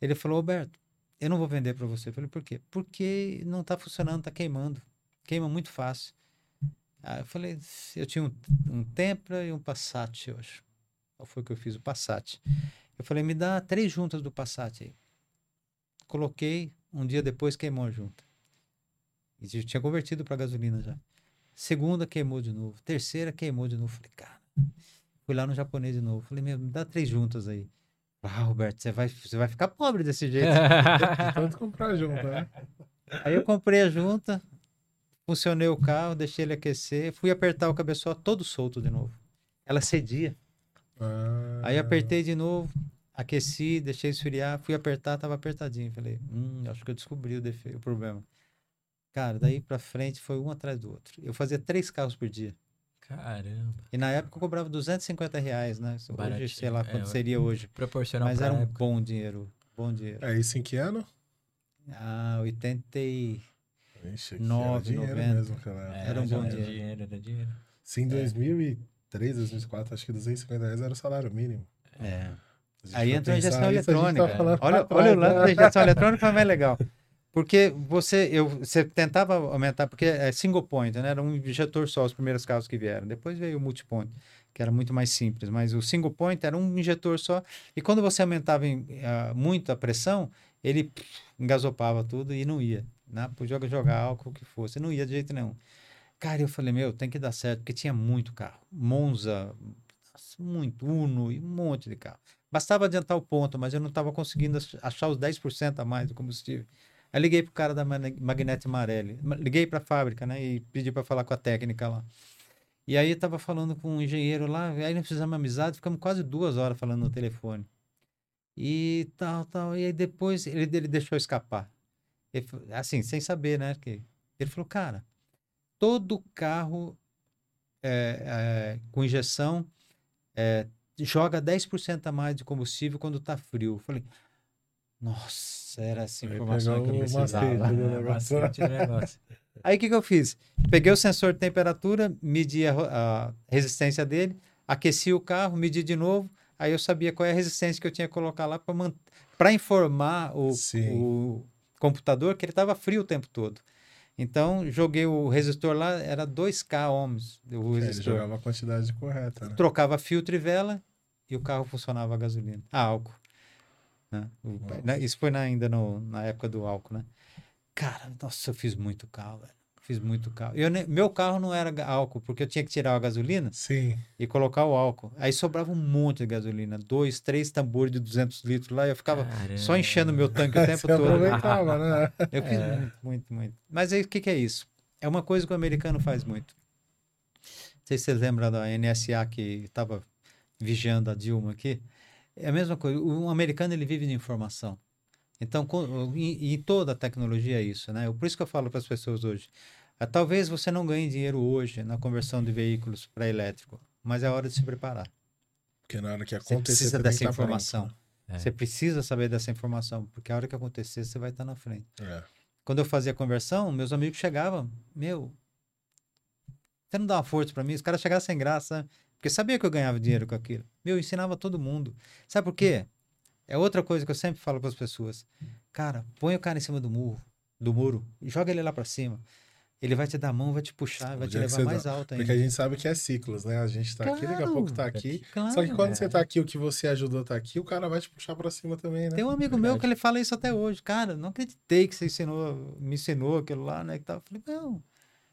Ele falou, Roberto, eu não vou vender para você. Eu falei, por quê? Porque não está funcionando, está queimando. Queima muito fácil. Aí eu falei, eu tinha um, um Tempra e um Passat, eu acho. Foi que eu fiz? O Passat. Eu falei, me dá três juntas do Passat aí. Coloquei, um dia depois queimou a junta. E eu tinha convertido para gasolina já. Segunda queimou de novo. Terceira queimou de novo. Falei, cara. Fui lá no japonês de novo. Falei, meu, me dá três juntas aí. Ah, Roberto, você vai, você vai ficar pobre desse jeito. [laughs] De tanto comprar junto, né? Aí eu comprei a junta, funcionei o carro, deixei ele aquecer, fui apertar o cabeçote todo solto de novo. Ela cedia. Ah, Aí apertei de novo, aqueci, deixei esfriar, fui apertar, tava apertadinho. Falei, hum, acho que eu descobri o defeito, o problema. Cara, daí pra frente foi um atrás do outro. Eu fazia três carros por dia. Caramba. E na época eu cobrava 250 reais, né? Hoje, Baratinho, sei lá é, quanto ué. seria hoje. Proporcional Mas era um época. bom dinheiro, bom dinheiro. É isso em que ano? Ah, 80 e... Ixi, aqui Nove, era dinheiro noventa. mesmo, cara. É, Era um bom era dinheiro. Era dinheiro. Se em 2003, 2004, acho que 250 reais era o salário mínimo. É. Aí entra a injeção tá eletrônica. falando olha, pra olha o trás, lance né? da injeção eletrônica, mas é legal. Porque você, eu, você tentava aumentar, porque é single point, né? Era um injetor só, os primeiros carros que vieram. Depois veio o multipoint, que era muito mais simples. Mas o single point era um injetor só. E quando você aumentava em, ah, muito a pressão, ele pff, engasopava tudo e não ia. Né? Podia jogar álcool, o que fosse. Não ia de jeito nenhum. Cara, eu falei, meu, tem que dar certo, porque tinha muito carro. Monza, muito, Uno e um monte de carro. Bastava adiantar o ponto, mas eu não estava conseguindo ach- achar os 10% a mais do combustível. Aí liguei pro cara da Magnete Marelli. Ma- Liguei para a fábrica, né? E pedi para falar com a técnica lá. E aí eu tava falando com um engenheiro lá, aí nós fizemos amizade, ficamos quase duas horas falando no telefone. E tal, tal. E aí depois ele, ele deixou escapar. Ele assim, sem saber, né? Que ele falou, cara, todo carro é, é, com injeção é, joga 10% a mais de combustível quando tá frio. Eu falei, nossa, era essa Aí informação que eu precisava. [laughs] Aí o que, que eu fiz? Peguei o sensor de temperatura, medi a, a resistência dele, aqueci o carro, medi de novo, aí eu sabia qual é a resistência que eu tinha que colocar lá para informar o, o computador que ele estava frio o tempo todo. Então, joguei o resistor lá, era 2K ohms o É, Ele resistor. jogava a quantidade correta, né? Trocava filtro e vela e o carro funcionava a gasolina. Ah, álcool. Né? O- né? Isso foi na- ainda no- na época do álcool, né? Cara, nossa, eu fiz muito carro, velho. Fiz muito carro. Eu meu carro não era álcool, porque eu tinha que tirar a gasolina Sim. e colocar o álcool. Aí sobrava um monte de gasolina. Dois, três tambores de 200 litros lá. Eu ficava só enchendo meu tanque o [laughs] tempo Você todo. aproveitava, né? [laughs] Eu fiz muito, muito, muito. Mas aí o que, que é isso? É uma coisa que o americano faz muito. Não sei se vocês lembram da NSA que estava vigiando a Dilma aqui. É a mesma coisa. O americano ele vive de informação. Então, com- e, e toda a tecnologia é isso, né? Por isso que eu falo para as pessoas hoje. Ah, Talvez você não ganhe dinheiro hoje na conversão de veículos para elétrico, mas é hora de se preparar. Porque na hora que Você acontecer, precisa você dessa tá informação. É. Você precisa saber dessa informação, porque a hora que acontecer, você vai estar na frente É. quando eu fazia conversão, meus amigos chegavam, meu, Você não dá uma força pra mim? Os caras chegaram sem graça, sabe? Porque sabia que eu ganhava dinheiro com aquilo. Meu, eu ensinava todo mundo. Sabe por quê? É outra coisa que eu sempre falo para as pessoas. Cara, põe o cara em cima do muro, do muro, e joga ele lá pra cima. Ele vai te dar a mão, vai te puxar, vai te que levar mais dá- alto Porque ainda. a gente sabe que é ciclos, né? A gente tá aqui, daqui a Claro. pouco tá aqui. Claro. Só que quando É. você tá aqui, o que você ajudou tá aqui, o cara vai te puxar pra cima também, né? Tem um amigo meu que ele fala isso até hoje. Cara, não acreditei que você ensinou, me ensinou aquilo lá, né? Que. Eu falei, não,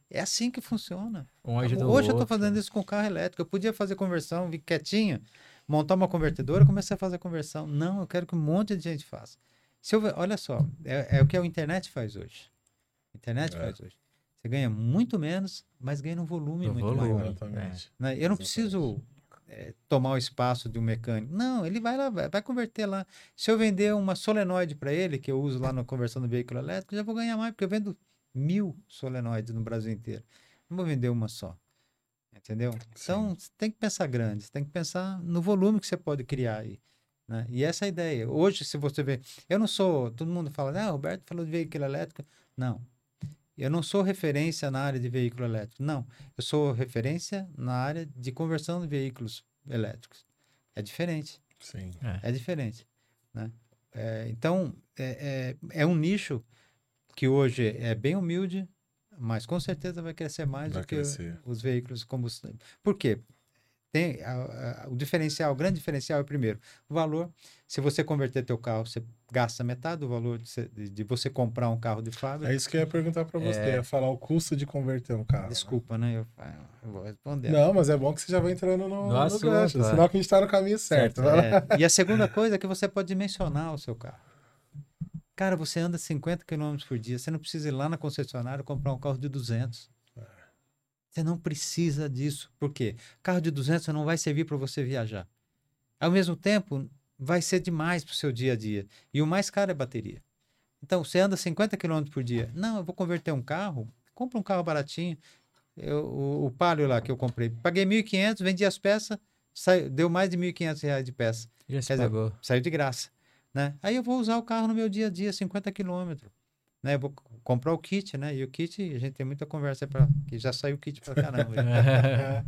é assim que funciona. Um Hoje eu tô outro. fazendo isso com carro elétrico. Eu podia fazer conversão, vi quietinho, montar uma convertedora, comecei a fazer conversão. Não, eu quero que um monte de gente faça. Se eu, ver- olha só, é, é o que a internet faz hoje. A internet É. faz hoje. Você ganha muito menos, mas ganha num volume No muito volume. maior. Exatamente. né? Eu não Exatamente. preciso é, tomar o espaço de um mecânico. Não, ele vai lá, vai, vai converter lá. Se eu vender uma solenoide para ele, que eu uso lá na conversão do veículo elétrico, eu já vou ganhar mais, porque eu vendo mil solenoides no Brasil inteiro. Não vou vender uma só. Entendeu? Então, você tem que pensar grande, você tem que pensar no volume que você pode criar aí. Né? E essa é a ideia. Hoje, se você vê. Eu não sou. Todo mundo fala, ah, Roberto falou de veículo elétrico. Não. Eu não sou referência na área de veículo elétrico. Não. Eu sou referência na área de conversão de veículos elétricos. É diferente. Sim. É diferente. Né? É, então, é, é, é um nicho que hoje é bem humilde, mas com certeza vai crescer mais Vai do que crescer. os veículos de combustão. Por quê? Tem, a- a- o diferencial, o grande diferencial é primeiro, o valor. Se você converter teu carro, você gasta metade do valor de, você- de- de você comprar um carro de fábrica. É isso que eu ia perguntar pra você. É. Ia falar o custo de converter um carro. né? Desculpa, né? Eu, eu vou responder. Não, mas é bom que você já vai entrando no, no assunto, gancho. Senão que a gente tá no caminho certo. Certo, lá. É, e a segunda [laughs] coisa é que você pode dimensionar o seu carro. Cara, você anda 50 km por dia, você não precisa ir lá na concessionária comprar um carro de 200. Você não precisa disso. Por quê? Carro de 200 não vai servir para você viajar. Ao mesmo tempo, vai ser demais para o seu dia a dia. E o mais caro é bateria. Então, você anda 50 km por dia. Não, eu vou converter um carro. Compra um carro baratinho. Eu, o, o Palio lá que eu comprei. Paguei 1.500, vendi as peças, saiu- deu mais de 1.500 reais de peça. Já se Quer dizer, pagou. Saiu de graça. Né? Aí eu vou usar o carro no meu dia a dia, 50 quilômetros. Né? Eu vou comprar o kit, né? E o kit, a gente tem muita conversa para que já saiu o kit pra caramba. [laughs]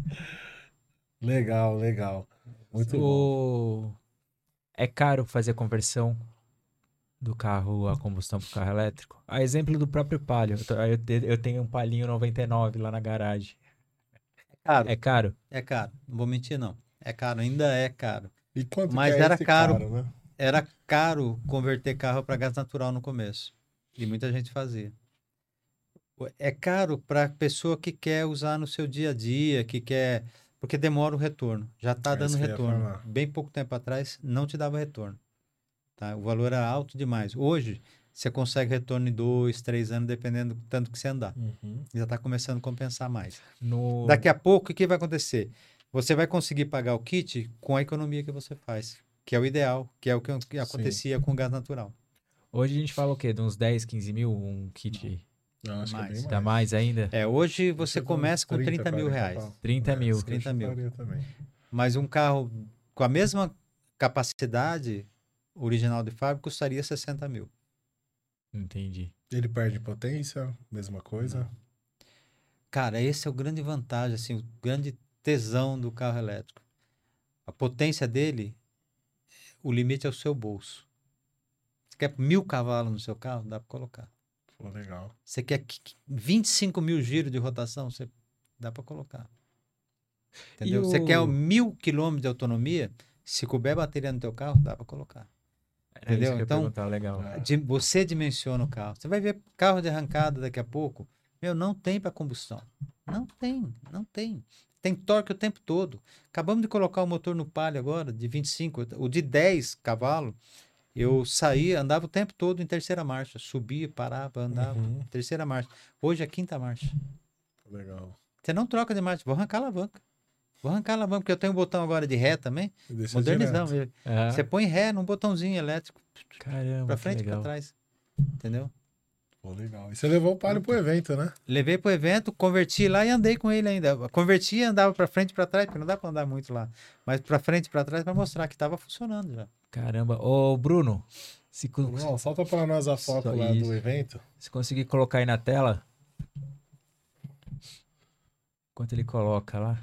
Legal, legal. Muito bom. o... É caro fazer conversão do carro a combustão para carro elétrico? A exemplo do próprio Palio. Eu, tenho um Palio 99 lá na garagem. caro. É caro? É caro. Não vou mentir, não. É caro, ainda é caro. E quanto Mas que é era esse caro. né? Era caro converter carro para gás natural no começo. E muita gente fazia. É caro para a pessoa que quer usar no seu dia a dia, que quer. Porque demora o retorno. Já está É dando retorno. Bem pouco tempo atrás não te dava retorno. Tá? O valor era alto demais. Hoje, você consegue retorno em dois, três anos, dependendo do tanto que você andar. Uhum. Já está começando a compensar mais. No... Daqui a pouco, o que vai acontecer? Você vai conseguir pagar o kit com a economia que você faz, que é o ideal, que é o que que acontecia com o gás natural. Hoje a gente fala o quê? De uns 10, 15 mil? Um kit Não, acho que é Mais. bem dá mais ainda? É, hoje você uns começa com 30 mil 40 reais. pau. 30 É, mil. isso que eu 30 mil. Mas um carro com a mesma capacidade original de fábrica custaria 60 mil. Entendi. Ele perde potência, mesma coisa. Cara, esse é o grande vantagem, assim, o grande tesão do carro elétrico. A potência dele, o limite é o seu bolso. Você quer mil cavalos no seu carro? Dá para colocar. Pô, legal. Você quer qu- qu- 25 mil giros de rotação? Você dá para colocar. Entendeu? Você quer o- mil quilômetros de autonomia? Se couber bateria no teu carro, dá para colocar. Era isso Entendeu? Então, legal. É. Você dimensiona o carro. Você vai ver carro de arrancada daqui a pouco. Meu, não tem para combustão. Não tem, não tem. Tem torque o tempo todo. Acabamos de colocar o motor no Palio agora, de 25. O de 10 cavalos, eu saía, andava o tempo todo em terceira marcha. Subia, parava, andava. Uhum. Terceira marcha. Hoje é quinta marcha. Legal. Você não troca de marcha. Vou arrancar a alavanca. Vou arrancar a alavanca, porque eu tenho um botão agora de ré também. Modernizamos ele. Ah, Você põe ré num botãozinho elétrico, Caramba, pra frente e pra trás. Entendeu? Pô, legal. E você levou o palio pro evento, né? Levei pro evento, converti lá e andei com ele ainda. Converti e andava pra frente e pra trás, porque não dá pra andar muito lá. Mas pra frente e pra trás pra mostrar que tava funcionando já. Caramba. Ô, Bruno, se, co- Não, solta pra nós a foto lá isso. do evento. se conseguir colocar aí na tela. Quanto ele coloca lá?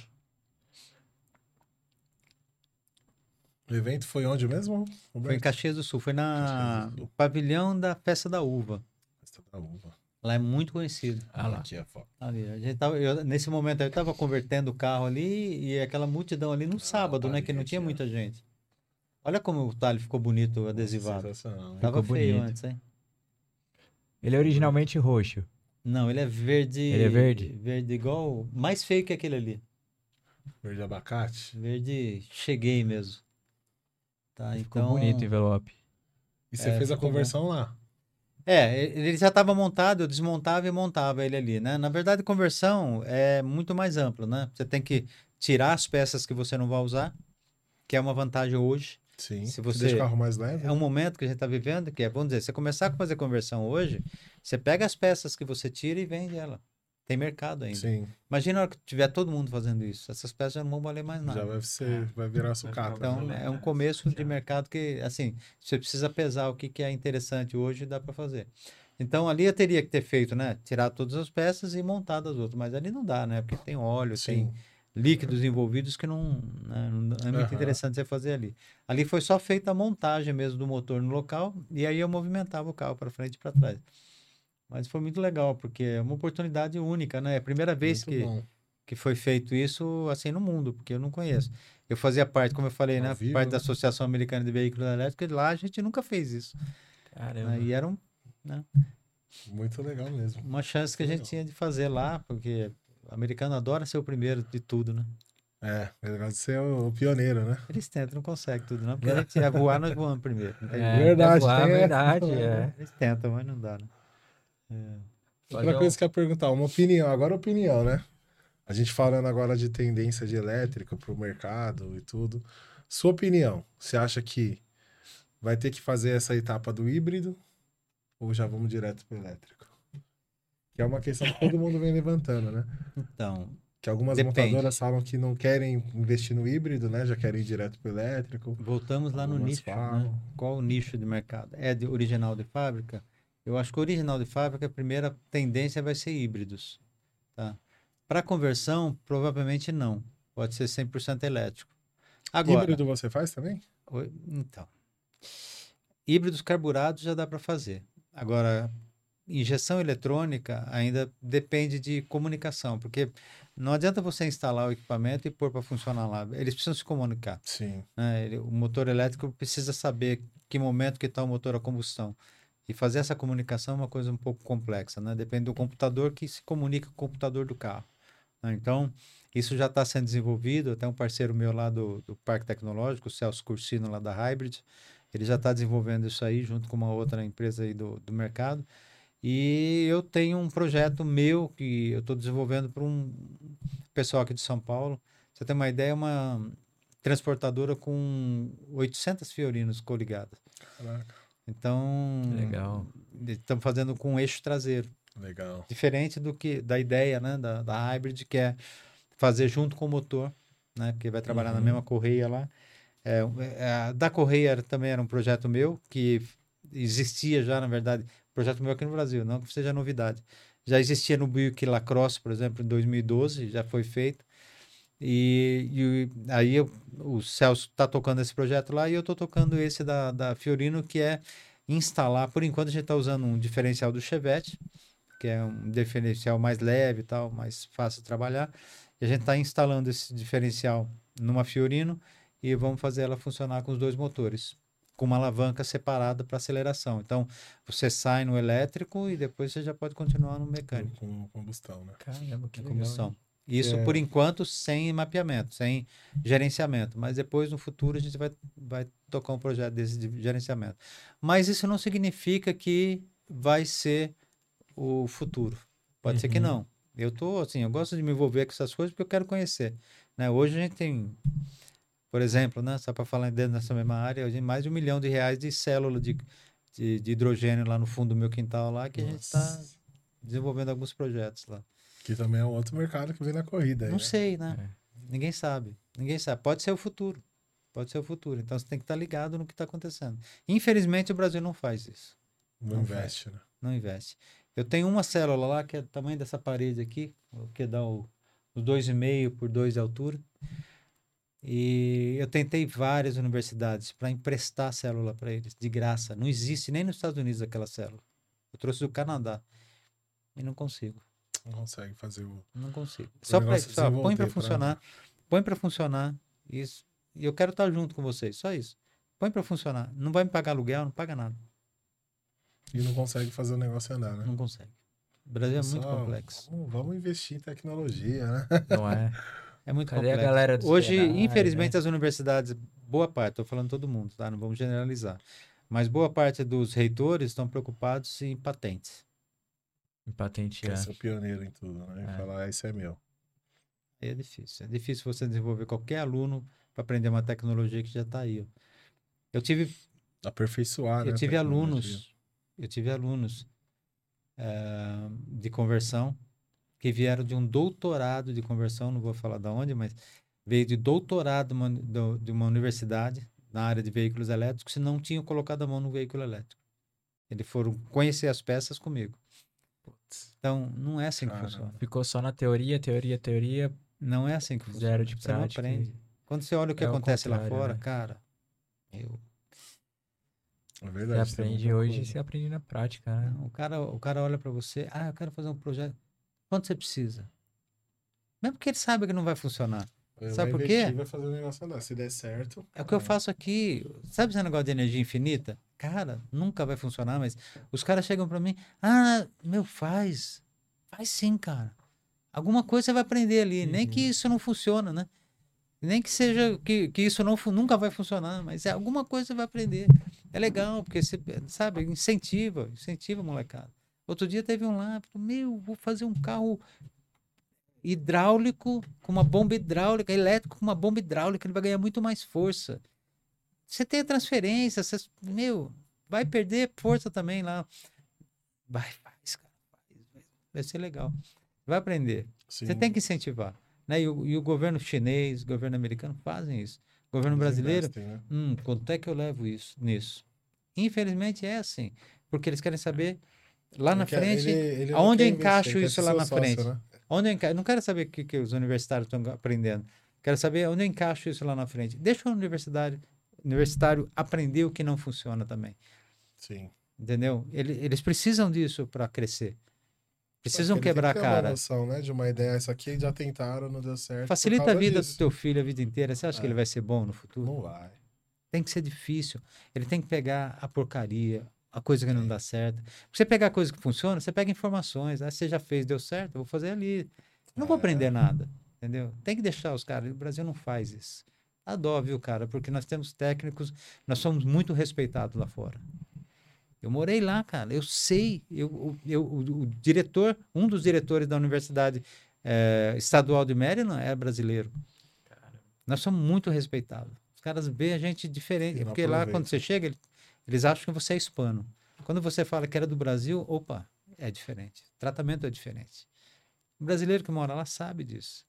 O evento foi onde mesmo? Foi em Roberto? Caxias do Sul, foi na Sul. pavilhão da Festa da Uva. Festa da uva. Lá é muito conhecido. Ah lá. Aqui é foto. Ali, a gente tava, eu- nesse momento aí eu tava convertendo o carro ali e aquela multidão ali no sábado, tá né? Que não tinha muita gente. Olha como o talho ficou bonito, adesivado. Sensacional? Tava Ficou feio bonito. antes, hein? Ele é originalmente roxo. Não, ele é verde. Ele é verde? Verde igual. Mais feio que aquele ali. Verde abacate. Verde cheguei mesmo. Tá, Ficou então. bonito o envelope. E você É, fez a conversão lá. É, ele já estava montado, eu desmontava e montava ele ali, né? Na verdade, conversão é muito mais amplo, né? Você tem que tirar as peças que você não vai usar, que é uma vantagem hoje. Sim. Se Você deixa o carro mais leve. É um momento que a gente está vivendo, que é, vamos dizer, você começar a fazer conversão hoje, você pega as peças que você tira e vende ela. Tem mercado ainda. Sim. Imagina a hora que tiver todo mundo fazendo isso. Essas peças já não vão valer mais nada. Já vai ser, vai virar sucata. Então, né? é um começo de mercado que, assim, você precisa pesar o que, que é interessante hoje e dá para fazer. Então, ali eu teria que ter feito, né? Tirar todas as peças e montar as outras. Mas ali não dá, né? Porque tem óleo, tem Sim. Líquidos envolvidos que não, né, não é muito Aham. interessante você fazer ali. Ali foi só feita a montagem mesmo do motor no local e aí eu movimentava o carro para frente e para trás. Mas foi muito legal, porque é uma oportunidade única, né? É a primeira vez Muito que, bom. que foi feito isso assim no mundo, porque eu não conheço. Eu fazia parte, como eu falei, Ao né? vivo, parte da né? Associação Americana de Veículos Elétricos, e lá a gente nunca fez isso. Caramba. né? E era um- Muito legal mesmo. uma chance que a gente Legal. tinha de fazer lá, porque o americano adora ser o primeiro de tudo, né? É, é legal de ser o, o pioneiro, né? Eles tentam, não conseguem tudo, não, porque a gente ia voar, nós voamos primeiro. É. Verdade, é voar, tem verdade, é. né? Eles tentam, mas não dá, né? Fazer Outra coisa que eu ia perguntar, uma opinião, agora opinião, né? A gente falando agora de tendência de elétrica pro mercado e tudo. Sua opinião, você acha que vai ter que fazer essa etapa do híbrido ou já vamos direto pro elétrico? Que é uma questão que todo mundo vem levantando, né? Então, Que algumas Depende. montadoras falam que não querem investir no híbrido, né? Já querem ir direto pro elétrico. voltamos lá no nicho, né? Qual o nicho de mercado? É de original de fábrica? Eu acho que o original de fábrica, a primeira tendência vai ser híbridos, tá? Para conversão, provavelmente não. Pode ser 100% elétrico. Agora, Híbrido você faz também? Então, híbridos carburados já dá para fazer. Agora, injeção eletrônica ainda depende de comunicação, porque não adianta você instalar o equipamento e pôr para funcionar lá. Eles precisam se comunicar. Sim. né? Ele- o motor elétrico precisa saber que momento que está o motor a combustão. E fazer essa comunicação é uma coisa um pouco complexa, né? Depende do computador que se comunica com o computador do carro. né? Então, isso já está sendo desenvolvido. Até um parceiro meu lá do, do Parque Tecnológico, o Celso Cursino, lá da Hybrid, ele já está desenvolvendo isso aí junto com uma outra empresa aí do, do mercado. E eu tenho um projeto meu que eu estou desenvolvendo para um pessoal aqui de São Paulo. Você tem uma ideia, é uma transportadora com 800 Fiorinos coligadas. Caraca, Então, Legal. estamos fazendo com eixo traseiro. legal. Diferente do que da ideia né, da, da Hybrid, que é fazer junto com o motor, né, porque vai trabalhar na Uhum. mesma correia lá. É, é, da correia também era um projeto meu, que existia já, na verdade, projeto meu aqui no Brasil, não que seja novidade. Já existia no Buick Lacrosse, por exemplo, em 2012, já foi feito. E, e aí eu- o Celso está tocando esse projeto lá e eu estou tocando esse da, da Fiorino, que é instalar, por enquanto a gente está usando um diferencial do Chevette, que é um diferencial mais leve e tal, mais fácil de trabalhar. E a gente está instalando esse diferencial numa Fiorino e vamos fazer ela funcionar com os dois motores, com uma alavanca separada para aceleração. Então, você sai no elétrico e depois você já pode continuar no mecânico, Com combustão, né? Caramba, que legal. combustão. Isso, É. por enquanto, sem mapeamento, sem gerenciamento. Mas depois, no futuro, a gente vai, vai tocar um projeto desse de gerenciamento. Mas isso não significa que vai ser o futuro. Pode ser que Uhum. não. Eu tô assim, eu gosto de me envolver com essas coisas porque eu quero conhecer. Né? Hoje a gente tem, por exemplo, né, só para falar dentro dessa mesma área, a gente tem mais de um milhão de reais de célula de, de, de hidrogênio lá no fundo do meu quintal lá que a gente está Nossa. desenvolvendo alguns projetos lá. Que também é um outro mercado que vem na corrida. aí, Não né? sei, né? Ninguém sabe. Ninguém sabe. Pode ser o futuro. Pode ser o futuro. Então você tem que estar ligado no que está acontecendo. Infelizmente o Brasil não faz isso. Não, Não investe, né? Não investe. Eu tenho uma célula lá que é do tamanho dessa parede aqui, o que dá o, os 2,5 por 2 de altura. E eu tentei várias universidades para emprestar célula para eles, de graça. Não existe nem nos Estados Unidos aquela célula. Eu trouxe do Canadá e não consigo. Não consegue fazer o. Não consigo. Só para negócio só, põe para desenvolver pra- funcionar. Põe para funcionar. Isso. E eu quero estar junto com vocês. Só isso. Põe para funcionar. Não vai me pagar aluguel, não paga nada. E não consegue fazer o negócio andar, né? Não consegue. O Brasil é muito Pessoal, complexo. Vamos, vamos investir em tecnologia, né? Não é? [laughs] É muito Cadê a complexo. galera dos Hoje, cenários, infelizmente, né? as universidades, boa parte, estou falando todo mundo, tá? Não vamos generalizar. Mas boa parte dos reitores estão preocupados em patentes. Em patente Quer é. ser o pioneiro em tudo, né? E É. falar, ah, isso é meu. Aí é difícil. É difícil você desenvolver qualquer aluno para aprender uma tecnologia que já está aí. Eu tive Aperfeiçoar, né? eu a tive alunos, eu tive alunos eh, de conversão que vieram de um doutorado de conversão, não vou falar de onde, mas veio de doutorado de uma, universidade na área de veículos elétricos e não tinham colocado a mão no veículo elétrico. Eles foram conhecer as peças comigo. Então, não é assim que Caramba. funciona. Ficou só na teoria, teoria, teoria, Não é assim que funciona. zero de Você não prática. aprende. Quando você olha o que É acontece lá fora, né? cara, eu É Você verdade. tem aprende hoje, coisa. você aprende na prática, né? O cara, o cara olha para você, ah, eu quero fazer um projeto. Quanto você precisa? Mesmo que ele saiba que não vai funcionar. Sabe por quê? Vai fazer o negócio. Se der certo. É o que eu faço aqui. Sabe esse negócio de energia infinita? Cara, nunca vai funcionar, mas os caras chegam para mim, ah, meu, faz. Faz sim, cara. Alguma coisa você vai aprender ali. Nem que isso não funciona, né? Nem que seja que, que isso não, nunca vai funcionar, mas é alguma coisa você vai aprender. É legal, porque você, sabe, incentiva, incentiva a molecada. Outro dia teve um lá, falou, meu, vou fazer um carro hidráulico com uma bomba hidráulica, elétrico com uma bomba hidráulica, ele vai ganhar muito mais força. Você tem a transferência, você, meu, vai perder força também lá. Vai, faz, cara, faz, vai- ser legal. Vai aprender. Você Sim, tem que incentivar. Né? E, o, e o governo chinês, o governo americano fazem isso. O governo eles brasileiro, investem, né? hum, quanto é que eu levo isso nisso? Infelizmente é assim, porque eles querem saber lá na quer- frente, ele- ele aonde eu encaixo isso lá na sócio, frente? né? onde eu, enca... eu não quero saber o que, que os universitários estão aprendendo. Quero saber onde eu encaixo isso lá na frente. Deixa o universitário, universitário aprender o que não funciona também. Sim. Entendeu? Ele- eles precisam disso para crescer. Precisam quebrar a que ter uma cara. noção, né? De uma ideia, essa aqui já tentaram, não deu certo. Facilita a vida disso. do teu filho a vida inteira. Você acha que É. ele vai ser bom no futuro? Não vai. Tem que ser difícil. Ele tem que pegar a porcaria, a coisa que não dá certo. Você pegar a coisa que funciona, você pega informações. Ah, você já fez, deu certo, eu vou fazer ali. Não vou É. aprender nada. Entendeu? Tem que deixar os caras. O Brasil não faz isso. Dó, viu, cara? Porque nós temos técnicos, nós somos muito respeitados lá fora. Eu morei lá, cara. Eu sei. Eu, o- eu, o, o diretor, um dos diretores da Universidade eh, Estadual de Maryland é brasileiro. Nós somos muito respeitados. Os caras veem a gente diferente. Porque lá, aproveita. quando você chega, ele- eles acham que você é hispano. Quando você fala que era do Brasil, opa, é diferente. O tratamento é diferente. O brasileiro que mora lá sabe disso.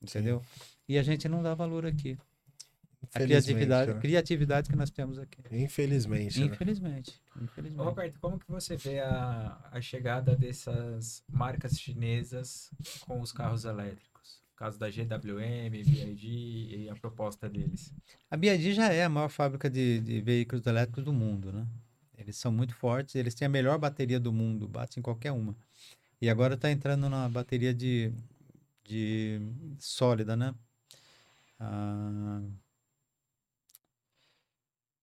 Entendeu? E a gente não dá valor aqui. A criatividade, né? criatividade que nós temos aqui. Infelizmente, né? Infelizmente. Ô, Infelizmente. Roberto, como que você vê a, a chegada dessas marcas chinesas com os carros elétricos? Caso da GWM, BYD e a proposta deles. A BYD já é a maior fábrica de, de veículos elétricos do mundo, né? Eles são muito fortes, eles têm a melhor bateria do mundo, bate em qualquer uma. E agora está entrando na bateria de, de sólida, né? Ah,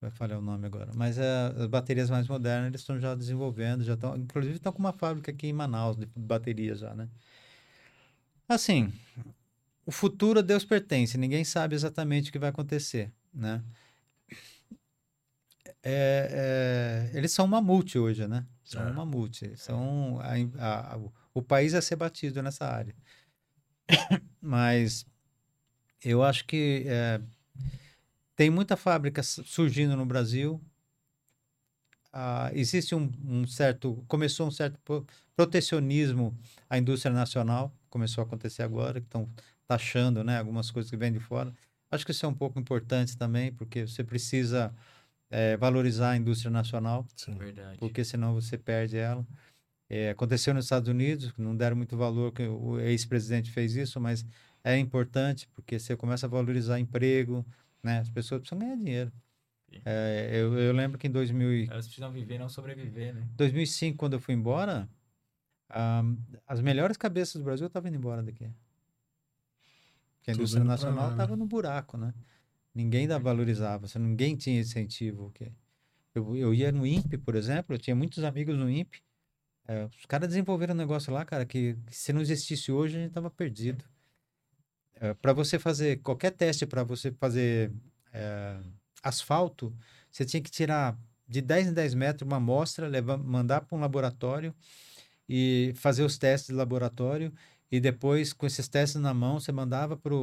vai falhar o nome agora. Mas é, as baterias mais modernas eles estão já desenvolvendo, já estão, inclusive estão com uma fábrica aqui em Manaus de baterias já, né? Assim, o futuro a Deus pertence, ninguém sabe exatamente o que vai acontecer, né? É, é, eles são uma multi hoje, né? São É. uma multi. São a, a- a- o- país a ser batido nessa área. [coughs] Mas eu acho que é, tem muita fábrica su- surgindo no Brasil. Ah, existe um, um certo, começou um certo pro- protecionismo à indústria nacional, começou a acontecer agora, que estão taxando, né, algumas coisas que vêm de fora. Acho que isso é um pouco importante também, porque você precisa eh, valorizar a indústria nacional, Sim. Verdade. porque senão você perde ela. É, aconteceu nos Estados Unidos, não deram muito valor, que o ex-presidente fez isso, mas é importante, porque você começa a valorizar emprego, né? As pessoas precisam ganhar dinheiro. É, eu, eu lembro que em 2000, e- Elas precisam viver, não sobreviver, né? 2005, quando eu fui embora, ah, as melhores cabeças do Brasil estavam indo embora daqui. Porque a indústria nacional né? estava no buraco, né? Ninguém da valorizava, ninguém tinha incentivo. que Eu, eu ia no INPE, por exemplo, eu tinha muitos amigos no INPE. eh, os caras desenvolveram um negócio lá, cara, que, que se não existisse hoje, a gente tava perdido. para você fazer qualquer teste, para você fazer eh, asfalto, você tinha que tirar de 10 em 10 metros uma amostra, levar, mandar para um laboratório e fazer os testes de laboratório. E depois, com esses testes na mão, você mandava para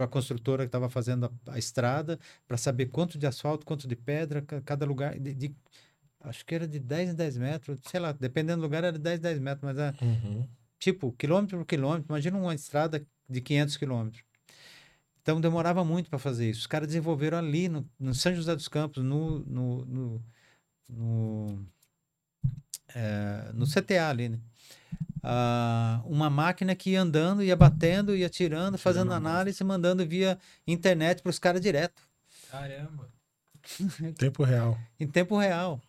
a construtora que estava fazendo a, a estrada para saber quanto de asfalto, quanto de pedra, ca- cada lugar. De, de- acho que era de 10 em 10 metros, sei lá, dependendo do lugar era de 10 em 10 metros, mas é Uhum. tipo, quilômetro por quilômetro. Imagina uma estrada de 500 quilômetros. Então demorava muito para fazer isso. Os caras desenvolveram ali no, no São José dos Campos, no, no, no, no, é, no CTA ali, né? Ah, uma máquina que ia andando, ia batendo, ia tirando, fazendo análise, mandando via internet para os caras direto, Caramba. [laughs] Tempo real. em tempo real.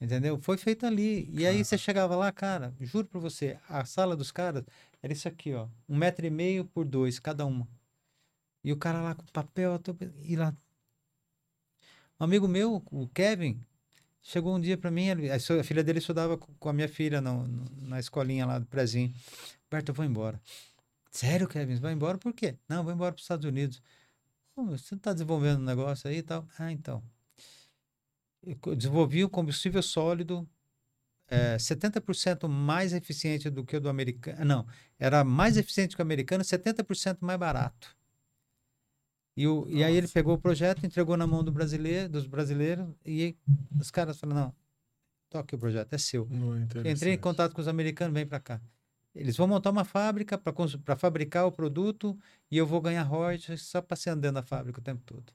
Entendeu? Foi feito ali. E aí você chegava lá, cara, juro pra você, a sala dos caras era isso aqui, ó. Um metro e meio por dois, cada uma. E o cara lá com papel, e lá. Um amigo meu, o Kevin, chegou um dia pra mim, a filha dele estudava co- com a minha filha no- no- na escolinha lá do prezinho. Berto, eu vou embora. Sério, Kevin? Vai embora por quê? Não, vou embora para os Estados Unidos. "Pô, mas você não tá desenvolvendo um negócio aí e tal? Ah, então. Eu desenvolvi o combustível sólido é, 70% mais eficiente do que o do americano. Não, era mais eficiente que o americano, 70% mais barato. E, o, e aí ele pegou o projeto, entregou na mão do brasileiro, dos brasileiros, e os caras falaram, não, toque o projeto, é seu. Entrei em contato com os americanos, vem para cá. Eles vão montar uma fábrica para fabricar o produto e eu vou ganhar royalties só passeando dentro da fábrica o tempo todo.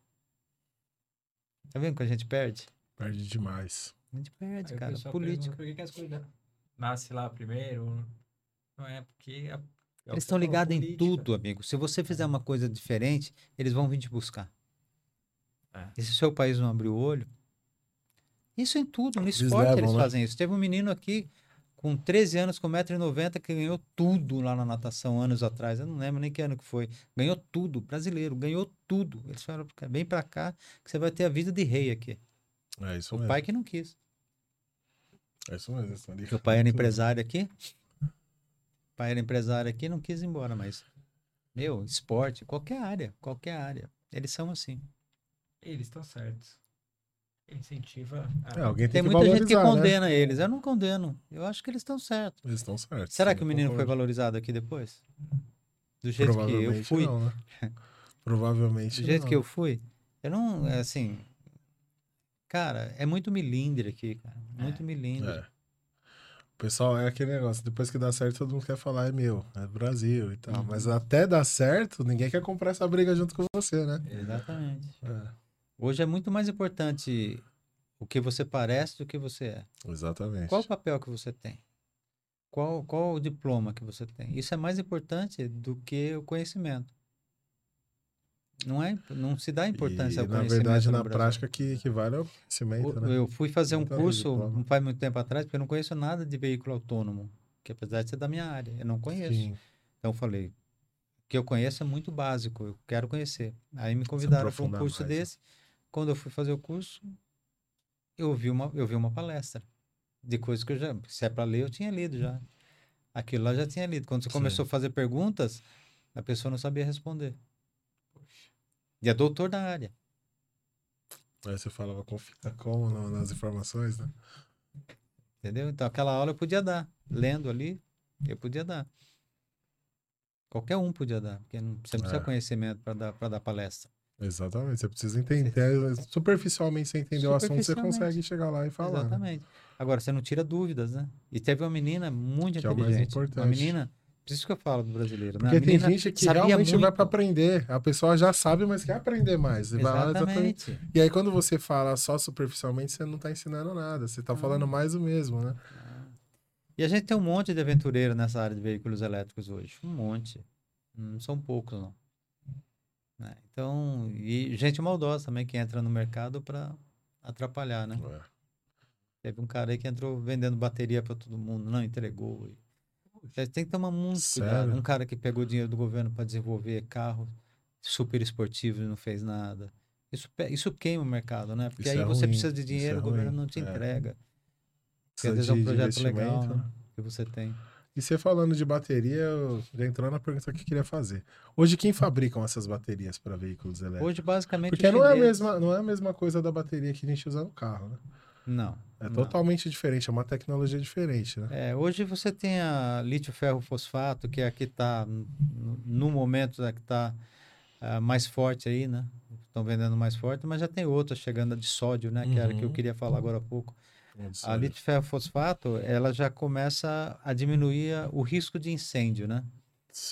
Tá vendo que a gente perde? Perde demais. A gente perde, Aí cara. Política. pergunta Por que, que as coisas nasce lá primeiro? Não é porque. a- é Eles estão ligados em tudo, amigo. Se você fizer uma coisa diferente, eles vão vir te buscar. É. E se o seu país não abrir o olho. Isso em tudo. No Eles esporte levam, eles né? fazem isso. Teve um menino aqui com 13 anos, com 1,90m, que ganhou tudo lá na natação anos atrás. Eu não lembro nem que ano que foi. Ganhou tudo. Brasileiro, ganhou tudo. Eles falaram, "Cara, vem pra cá que você vai ter a vida de rei aqui. É isso O mesmo. pai que não quis. É isso mesmo. o pai [laughs] era empresário aqui. Pai era empresário aqui, não quis ir embora, mas. Meu, esporte, qualquer área, qualquer área. Eles são assim. Eles estão certos. Incentiva. a- É, alguém tem, Tem que muita gente que né? condena eles. Eu não condeno. Eu acho que eles estão certos. Eles estão certos. Será que o menino foi concordo. valorizado aqui depois? Do jeito que eu Provavelmente fui. não, né? [laughs] Provavelmente Do jeito não. que eu fui. Eu não, é assim. Cara, é muito milindre aqui, cara. Muito milindre. É. O pessoal é aquele negócio, depois que dá certo, todo mundo quer falar, é meu, é Brasil e tal. Uhum. Mas até dar certo, ninguém quer comprar essa briga junto com você, né? Exatamente. É, Hoje é muito mais importante o que você parece do que você é. exatamente. Qual o papel que você tem? Qual, qual o diploma que você tem? Isso é mais importante do que o conhecimento. Não é? Não se dá importância e, ao na conhecimento. verdade, no na prática, que, que vale é o conhecimento, O- né? Eu fui fazer um Exatamente, curso não faz muito tempo atrás, porque eu não conheço nada de veículo autônomo, que apesar de ser da minha área, eu não conheço. Sim. Então eu falei, o que eu conheço é muito básico, eu quero conhecer. Aí me convidaram para um curso mais, né? desse. Quando eu fui fazer o curso, eu vi uma, eu vi uma palestra de coisas que eu já, se é para ler, eu tinha lido já. Aquilo lá eu já tinha lido. Quando você Sim. começou a fazer perguntas, a pessoa não sabia responder. E é doutor da área. Aí você falava, confia como no- nas informações, né? Entendeu? Então aquela aula eu podia dar. Lendo ali, eu podia dar. Qualquer um podia dar, porque não, você não precisa É. conhecimento para dar, dar palestra. Exatamente. Você precisa entender, superficialmente você entender o assunto, você consegue chegar lá e falar. né? Exatamente. Agora, você não tira dúvidas, né? E teve uma menina muito Que é o mais inteligente. Uma importante. menina, por isso que eu falo do brasileiro. né? Porque tem gente que realmente vai muito. para aprender. A pessoa já sabe, mas quer aprender mais. E vai lá Exatamente. E aí, quando você fala só superficialmente, você não tá ensinando nada. Você tá falando mais o mesmo, né? E a gente tem um monte de aventureiro nessa área de veículos elétricos hoje. Um monte. Não são poucos, não. Né? Então, e gente maldosa também que entra no mercado para atrapalhar, né? É. Teve um cara aí que entrou vendendo bateria para todo mundo, não entregou. E... Você Tem que tomar muito cuidado. Um cara que pegou dinheiro do governo para desenvolver carro super esportivo e não fez nada. Isso, isso queima o mercado, né? Porque Isso aí é você ruim, precisa de isso dinheiro, é o governo ruim, não te é. entrega. Porque às vezes é um projeto legal investimento, né? que você tem. E você falando de bateria, eu já entrou na pergunta que eu queria fazer. Hoje, quem fabricam essas baterias para veículos elétricos? Hoje, basicamente, Porque não é, a mesma, não é a mesma coisa da bateria que a gente usa no carro, né? Não. É não. totalmente diferente, é uma tecnologia diferente, né? É, hoje você tem a lítio ferro fosfato, que é a que está, no momento, a que está mais forte aí, né? Estão vendendo mais forte, mas já tem outras chegando, a de sódio, né? Que era a que eu Uhum. queria falar agora há pouco. A lítio ferro fosfato, ela já começa a diminuir o risco de incêndio, né?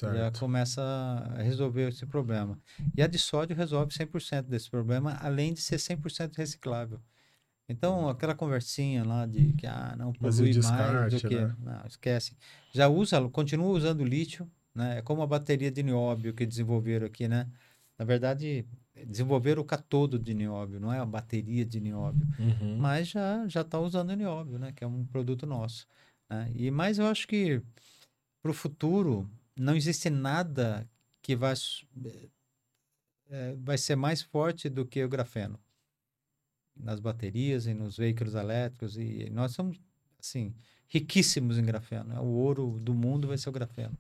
Já Certo. começa a resolver esse problema. E a de sódio resolve 100% desse problema, além de ser 100% reciclável. Então, aquela conversinha lá de que ah, não polui mais do que. né? Não, esquece. Já usa, continua usando lítio, né? É como a bateria de nióbio que desenvolveram aqui, né? Na verdade, desenvolveram o catodo de nióbio, não é a bateria de nióbio Uhum. mas já já está usando o nióbio, né? Que é um produto nosso. Né? E mas eu acho que para o futuro não existe nada que vai eh, vai ser mais forte do que o grafeno nas baterias e nos veículos elétricos e nós somos assim riquíssimos em grafeno. né? O ouro do mundo vai ser o grafeno.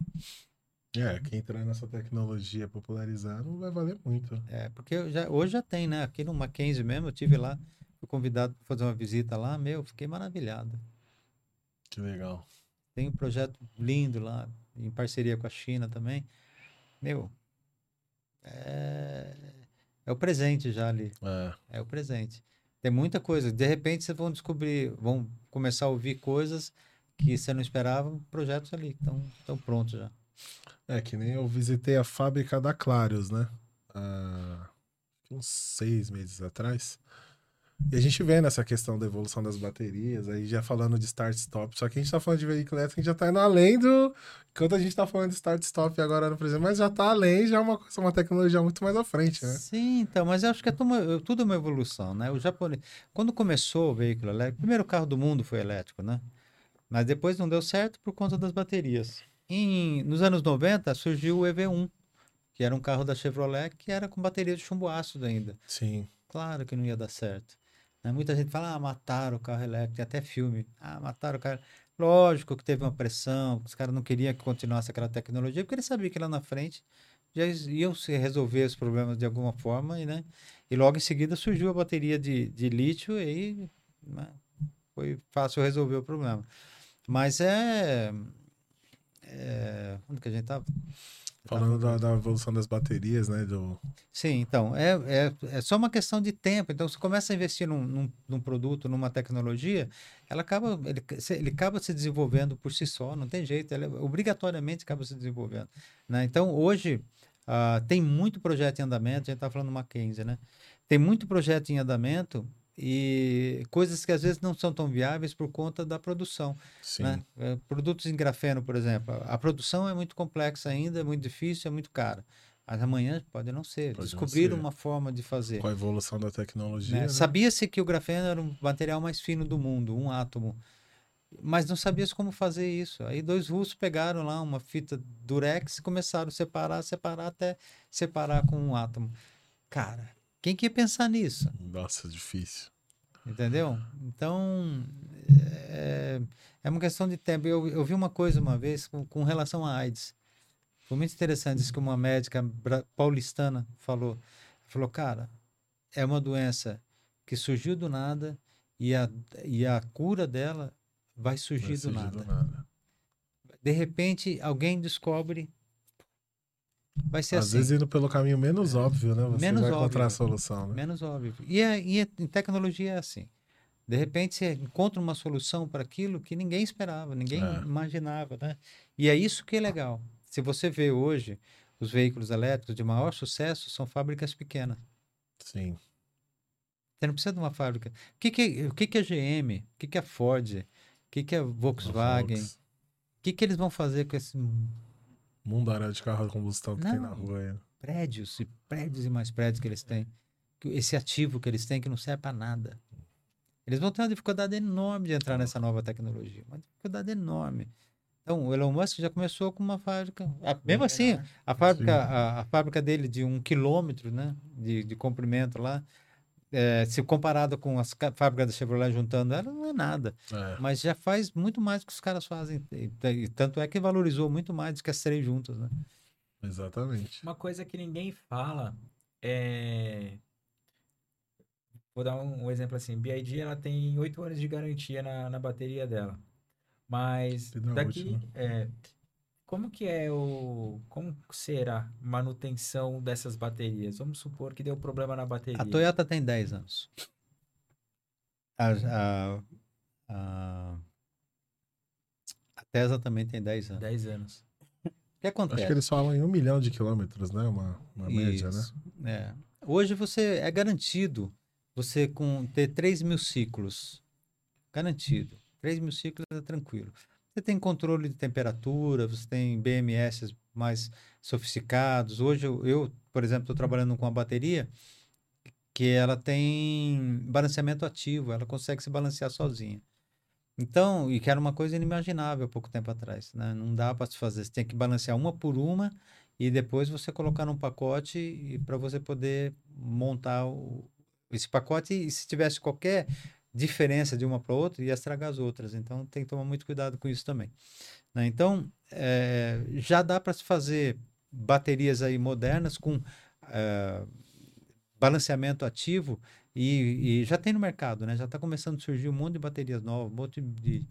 É, quem entrar nessa tecnologia popularizar não vai valer muito. É, porque já, hoje já tem, né? Aqui no Mackenzie mesmo, eu tive lá, fui convidado para fazer uma visita lá, meu, fiquei maravilhado. Que legal. Tem um projeto lindo lá, em parceria com a China também. Meu, é, é o presente já ali. É. É o presente. Tem muita coisa. De repente vocês vão descobrir, vão começar a ouvir coisas que você não esperava, projetos ali estão estão prontos já. É, que nem eu visitei a fábrica da Clarios, né? Há uns seis meses atrás. E a gente vê nessa questão da evolução das baterias, aí já falando de start-stop. Só que a gente tá falando de veículo elétrico, a gente já tá indo além do. Enquanto a gente tá falando de start-stop agora no presente, mas já tá além, já é uma, uma tecnologia muito mais à frente, né? Sim, então, mas eu acho que é tudo uma evolução, né? O japonês, quando começou o veículo elétrico, o primeiro carro do mundo foi elétrico, né? Mas depois não deu certo por conta das baterias. Em, nos anos 90 surgiu o EV1, que era um carro da Chevrolet que era com bateria de chumbo ácido ainda. Sim. Claro que não ia dar certo. Né? Muita gente fala, ah, mataram o carro elétrico, tem até filme. Ah, mataram o carro. Lógico que teve uma pressão, os caras não queriam que continuasse aquela tecnologia, porque eles sabiam que lá na frente já iam se resolver os problemas de alguma forma, e, né? E logo em seguida surgiu a bateria de, de lítio e aí né, foi fácil resolver o problema. Mas é. é onde que a gente tava? Falando da, da evolução das baterias, né? Do... Sim, então, é, é, é só uma questão de tempo. Então, você começa a investir num, num, num produto, numa tecnologia, ela acaba, ele, ele acaba se desenvolvendo por si só, não tem jeito, ela obrigatoriamente acaba se desenvolvendo. Né? Então, hoje, ah, tem muito projeto em andamento, a gente está falando do Mackenzie, né? Tem muito projeto em andamento e coisas que às vezes não são tão viáveis por conta da produção né? Eh, Produtos em grafeno, por exemplo, a produção é muito complexa ainda, é muito difícil, é muito cara. Mas amanhã pode não ser. Pode Descobriram uma forma de fazer. Com a evolução da tecnologia. né? né? Sabia-se que o grafeno era o material mais fino do mundo, um átomo. Mas não sabia-se como fazer isso. Aí dois russos pegaram lá uma fita durex e começaram a separar, separar até separar com um átomo. Cara, quem que ia pensar nisso? Nossa, difícil. Entendeu? Então, é, é uma questão de tempo. Eu, eu vi uma coisa uma vez com, com relação à AIDS. Foi muito interessante isso que uma médica paulistana falou. Falou, cara, é uma doença que surgiu do nada e a, e a cura dela vai surgir, Vai do, surgir nada. do nada. De repente, alguém descobre. Vai ser Às assim. vezes indo pelo caminho menos óbvio, né? Você Menos vai encontrar óbvio. a solução, né? Menos óbvio. E, é, e é- em tecnologia é assim. De repente você encontra uma solução para aquilo que ninguém esperava, ninguém É. imaginava, né? E é isso que é legal. Se você vê hoje, os veículos elétricos de maior sucesso são fábricas pequenas. Sim. Você não precisa de uma fábrica. O que, que, o que, que a GM, o que, que a Ford que, que é Volkswagen? O que, que eles vão fazer com esse Mundaréu de carro a combustão que tem na Não. rua aí. prédios e prédios e mais prédios que eles têm? Que Esse ativo que eles têm que não serve para nada. Eles vão ter uma dificuldade enorme de entrar nessa nova tecnologia. Uma dificuldade enorme. Então, o Elon Musk já começou com uma fábrica. a- mesmo assim, a fábrica, a, a fábrica dele de um quilômetro né, de, de comprimento lá, eh, se comparado com as ca- fábricas da Chevrolet juntando ela, não é nada. É. Mas já faz muito mais do que os caras fazem. E, e tanto é que valorizou muito mais do que as três juntas. Né? Exatamente. Uma coisa que ninguém fala é. Vou dar um, um exemplo assim. BID ela tem 8 anos de garantia na, na bateria dela. Mas daqui. É, como que é o. Como será a manutenção dessas baterias? Vamos supor que deu problema na bateria. A Toyota tem 10 anos. A, a, a, a Tesla também tem 10 anos. 10 anos. O que acontece? Acho que eles falam em um milhão de quilômetros, né? Uma, uma média, né? É. Hoje você é garantido você com ter 3 mil ciclos. Garantido. 3 mil ciclos é tranquilo. Você tem controle de temperatura, você tem BMS mais sofisticados. Hoje eu, eu, por exemplo, estou trabalhando com uma bateria que ela tem balanceamento ativo, ela consegue se balancear sozinha. Então, e que era uma coisa inimaginável há pouco tempo atrás, né? Não dá para se fazer, você tem que balancear uma por uma e depois você colocar num pacote para você poder montar o- esse pacote e se tivesse qualquer diferença de uma para outra ia estragar as outras. Então tem que tomar muito cuidado com isso também. né? Então eh, já dá para se fazer baterias aí modernas com eh, balanceamento ativo e, e já tem no mercado, né? Já está começando a surgir um monte de baterias novas, um monte de,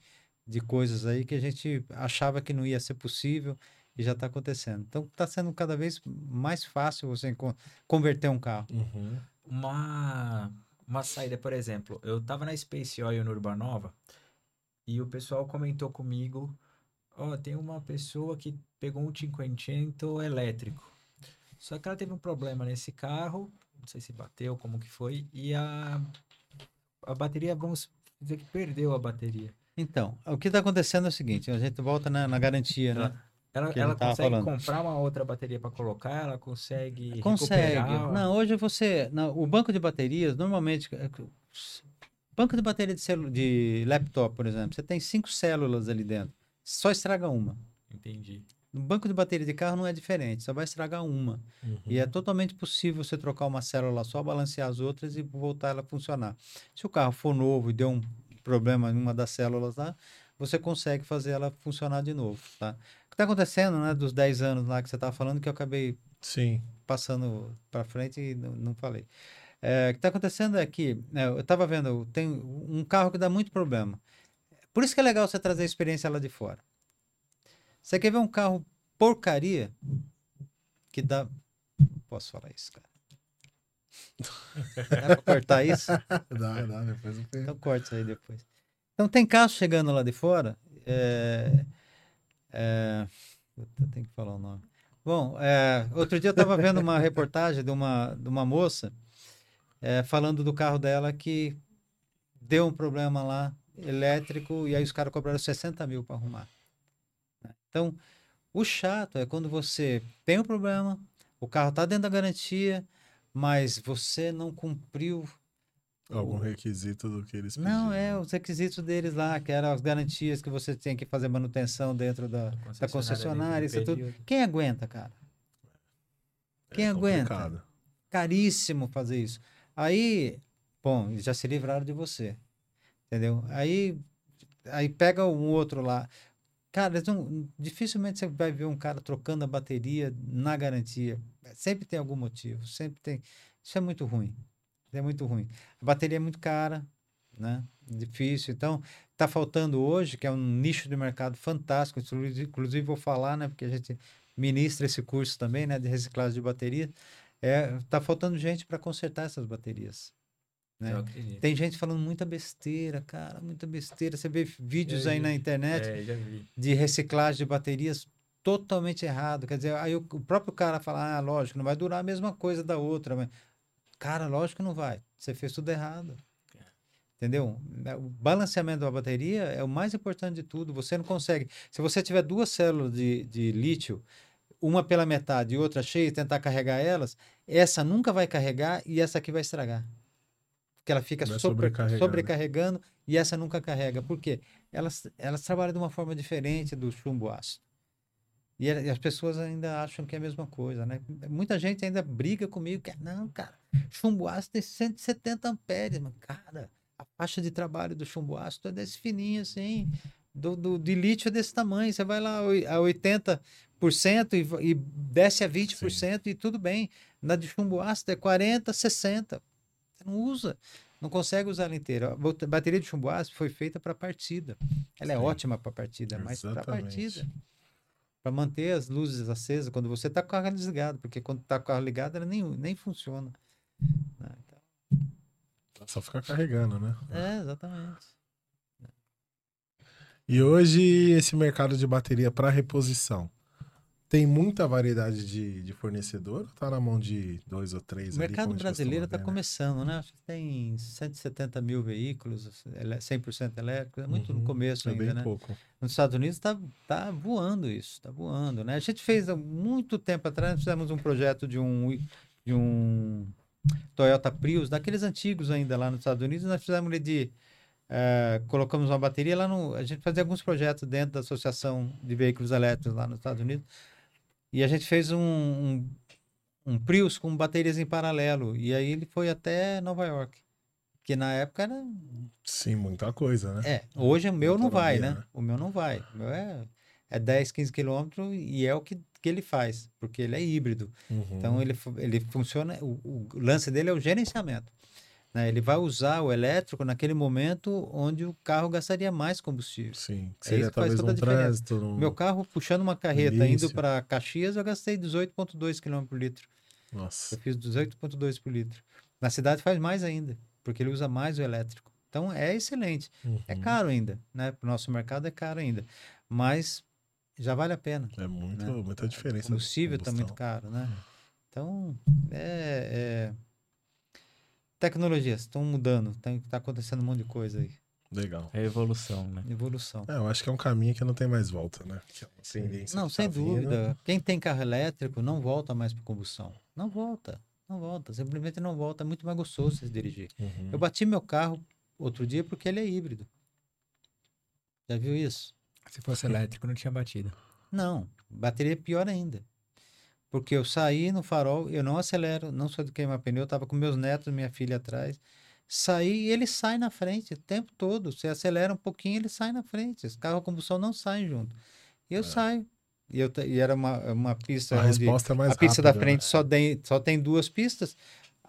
de coisas aí que a gente achava que não ia ser possível e já está acontecendo. Então está sendo cada vez mais fácil você con- converter um carro. Uhum. Uma, uma saída, por exemplo, eu tava na Space Oil no Urbanova e o pessoal comentou comigo, ó, tem uma pessoa que pegou um Cinquecento elétrico. Só que ela teve um problema nesse carro, não sei se bateu, como que foi, e a, a bateria, vamos dizer que perdeu a bateria. Então, o que está acontecendo é o seguinte: a gente volta na, na garantia, né? Ela, ela consegue falando. comprar uma outra bateria para colocar, ela consegue Consegue. recuperar. Não, hoje você. não, o banco de baterias, normalmente. é Banco de bateria de, celu, de laptop, por exemplo, você tem cinco células ali dentro. Só estraga uma. Entendi. No banco de bateria de carro não é diferente, só vai estragar uma. Uhum. E é totalmente possível você trocar uma célula só, balancear as outras e voltar ela a funcionar. Se o carro for novo e deu um problema em uma das células lá, você consegue fazer ela funcionar de novo, tá? O que está acontecendo, né, dos 10 anos lá que você estava falando, que eu acabei Sim. passando para frente e não, não falei. É, o que está acontecendo é que, né, eu estava vendo, tem um carro que dá muito problema. Por isso que é legal você trazer a experiência lá de fora. Você quer ver um carro porcaria que dá. Posso falar isso, cara? Dá pra cortar [laughs] isso? Dá, dá, depois eu tenho. Então corta isso aí depois. Então tem carro chegando lá de fora. É, é, tem que falar o nome. Bom, é, outro dia eu estava vendo uma reportagem de uma, de uma moça é, falando do carro dela que deu um problema lá elétrico e aí os caras cobraram 60 mil para arrumar. né? Então, o chato é quando você tem um problema, o carro está dentro da garantia, mas você não cumpriu Algum requisito do que eles pediram. não, é os requisitos deles lá, que eram as garantias que você tem que fazer manutenção dentro da, da concessionária, isso tudo. Quem aguenta, cara? Quem É aguenta? complicado. Caríssimo fazer isso. Aí, bom, eles já se livraram de você. Entendeu? Aí, aí pega um outro lá. Cara, eles não- dificilmente você vai ver um cara trocando a bateria na garantia. Sempre tem algum motivo, sempre tem. Isso é muito ruim. É muito ruim. A bateria é muito cara, né? Difícil. Então, tá faltando hoje, que é um nicho de mercado fantástico. Inclusive, vou falar, né? Porque a gente ministra esse curso também, né? De reciclagem de bateria. É, tá faltando gente para consertar essas baterias. Né? Tem gente falando muita besteira, cara, muita besteira. Você vê vídeos Eu aí na internet É, de reciclagem de baterias totalmente errado. Quer dizer, aí o, o próprio cara fala, ah, lógico, não vai durar a mesma coisa da outra. Mas, cara, lógico que não vai. Você fez tudo errado. Entendeu? O balanceamento da bateria é o mais importante de tudo. Você não consegue. Se você tiver duas células de, de lítio, uma pela metade e outra cheia, e tentar carregar elas, essa nunca vai carregar e essa aqui vai estragar. Porque ela fica sobre- né? sobrecarregando e essa nunca carrega. Por quê? Elas, elas trabalham de uma forma diferente do chumbo ácido. E, e as pessoas ainda acham que é a mesma coisa, né? Muita gente ainda briga comigo, que é, não, cara, chumbo ácido tem 170 amperes, mas, cara, a faixa de trabalho do chumbo ácido é desse fininho assim, do, do, de lítio é desse tamanho, você vai lá a 80% e, e desce a 20% e tudo bem. Na de chumbo ácido é 40, 60. Você não usa, não consegue usar ela inteira. A bateria de chumbo ácido foi feita para partida. Ela é Sim. ótima para partida, mas para partida. Para manter as luzes acesas quando você está com o carro desligado, porque quando está com o carro ligado ela nem, nem funciona. né? Então, Só ficar carregando, né? é, exatamente. E hoje esse mercado de bateria para reposição tem muita variedade de, de fornecedor ou tá na mão de dois ou três? O ali, mercado brasileiro está né? começando, né? Acho que tem 170 mil veículos, ele- 100% elétricos, é muito no Uhum, começo É ainda, bem né? pouco. Nos Estados Unidos está tá voando isso, está voando, né? A gente fez há muito tempo atrás, fizemos um projeto de um, de um Toyota Prius, daqueles antigos ainda lá nos Estados Unidos, nós fizemos ele de... eh, colocamos uma bateria lá no... A gente fazia alguns projetos dentro da Associação de Veículos Elétricos lá nos Estados Unidos, e a gente fez um, um, um Prius com baterias em paralelo, e aí ele foi até Nova York, que na época era Sim, muita coisa, né? é, hoje o meu não vai, né? né? O meu não vai. O meu é, é 10, 15 quilômetros e é o que, que ele faz, porque ele é híbrido. Uhum. Então ele, ele funciona, o, o lance dele é o gerenciamento. Né? Ele vai usar o elétrico naquele momento onde o carro gastaria mais combustível. Sim, É seria isso que faz talvez toda a um diferença. trânsito. Meu carro puxando uma carreta indo para Caxias, eu gastei 18,2 km por litro. Nossa, Eu fiz 18,2 por litro. Na cidade faz mais ainda, porque ele usa mais o elétrico. Então é excelente. É Uhum. caro ainda, né? Para o nosso mercado é caro ainda. Mas já vale a pena. É muito, né? muita O diferença. de combustível está muito caro, né? Então, é, é... Tecnologias estão mudando, está acontecendo um monte de coisa aí. Legal. É evolução, né? Evolução. É, eu acho que é um caminho que não tem mais volta, né? Que é Não, que sem tá vindo. dúvida. Quem tem carro elétrico não volta mais para combustão. Não volta. Não volta. Simplesmente não volta. É muito mais gostoso você dirigir. Uhum. Eu bati meu carro outro dia porque ele é híbrido. Já viu isso? Se fosse elétrico, não tinha batido. Não, bateria é pior ainda. Porque eu saí no farol, eu não acelero, não sou de queimar pneu, eu tava com meus netos minha filha atrás. Saí e ele sai na frente o tempo todo. Você acelera um pouquinho, ele sai na frente. Os carros a combustão não saem junto. E eu saio. E, eu, e era uma, uma pista A resposta é mais a pista da rápida, frente né? só, tem, só tem duas pistas.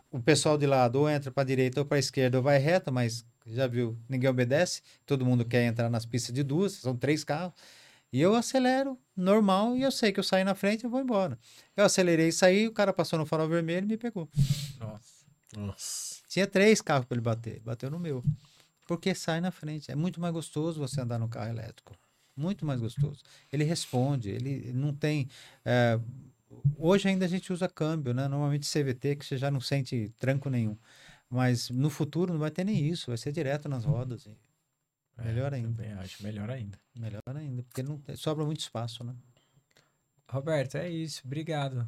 O pessoal de lado ou entra para direita ou para esquerda ou vai reto, mas já viu, ninguém obedece. Todo mundo quer entrar nas pistas de duas, são três carros. E eu acelero normal e eu sei que eu saí na frente e vou embora. Eu acelerei e saí, o cara passou no farol vermelho e me pegou. Nossa. Nossa. Tinha três carros para ele bater, bateu no meu. Porque sai na frente. É muito mais gostoso você andar no carro elétrico. Muito mais gostoso. Ele responde, ele não tem. é, hoje ainda a gente usa câmbio, né? Normalmente CVT, que você já não sente tranco nenhum. Mas no futuro não vai ter nem isso, vai ser direto nas rodas. E Melhor É, ainda. Também acho melhor ainda. Melhor ainda, porque não sobra muito espaço, né? Roberto, é isso. Obrigado.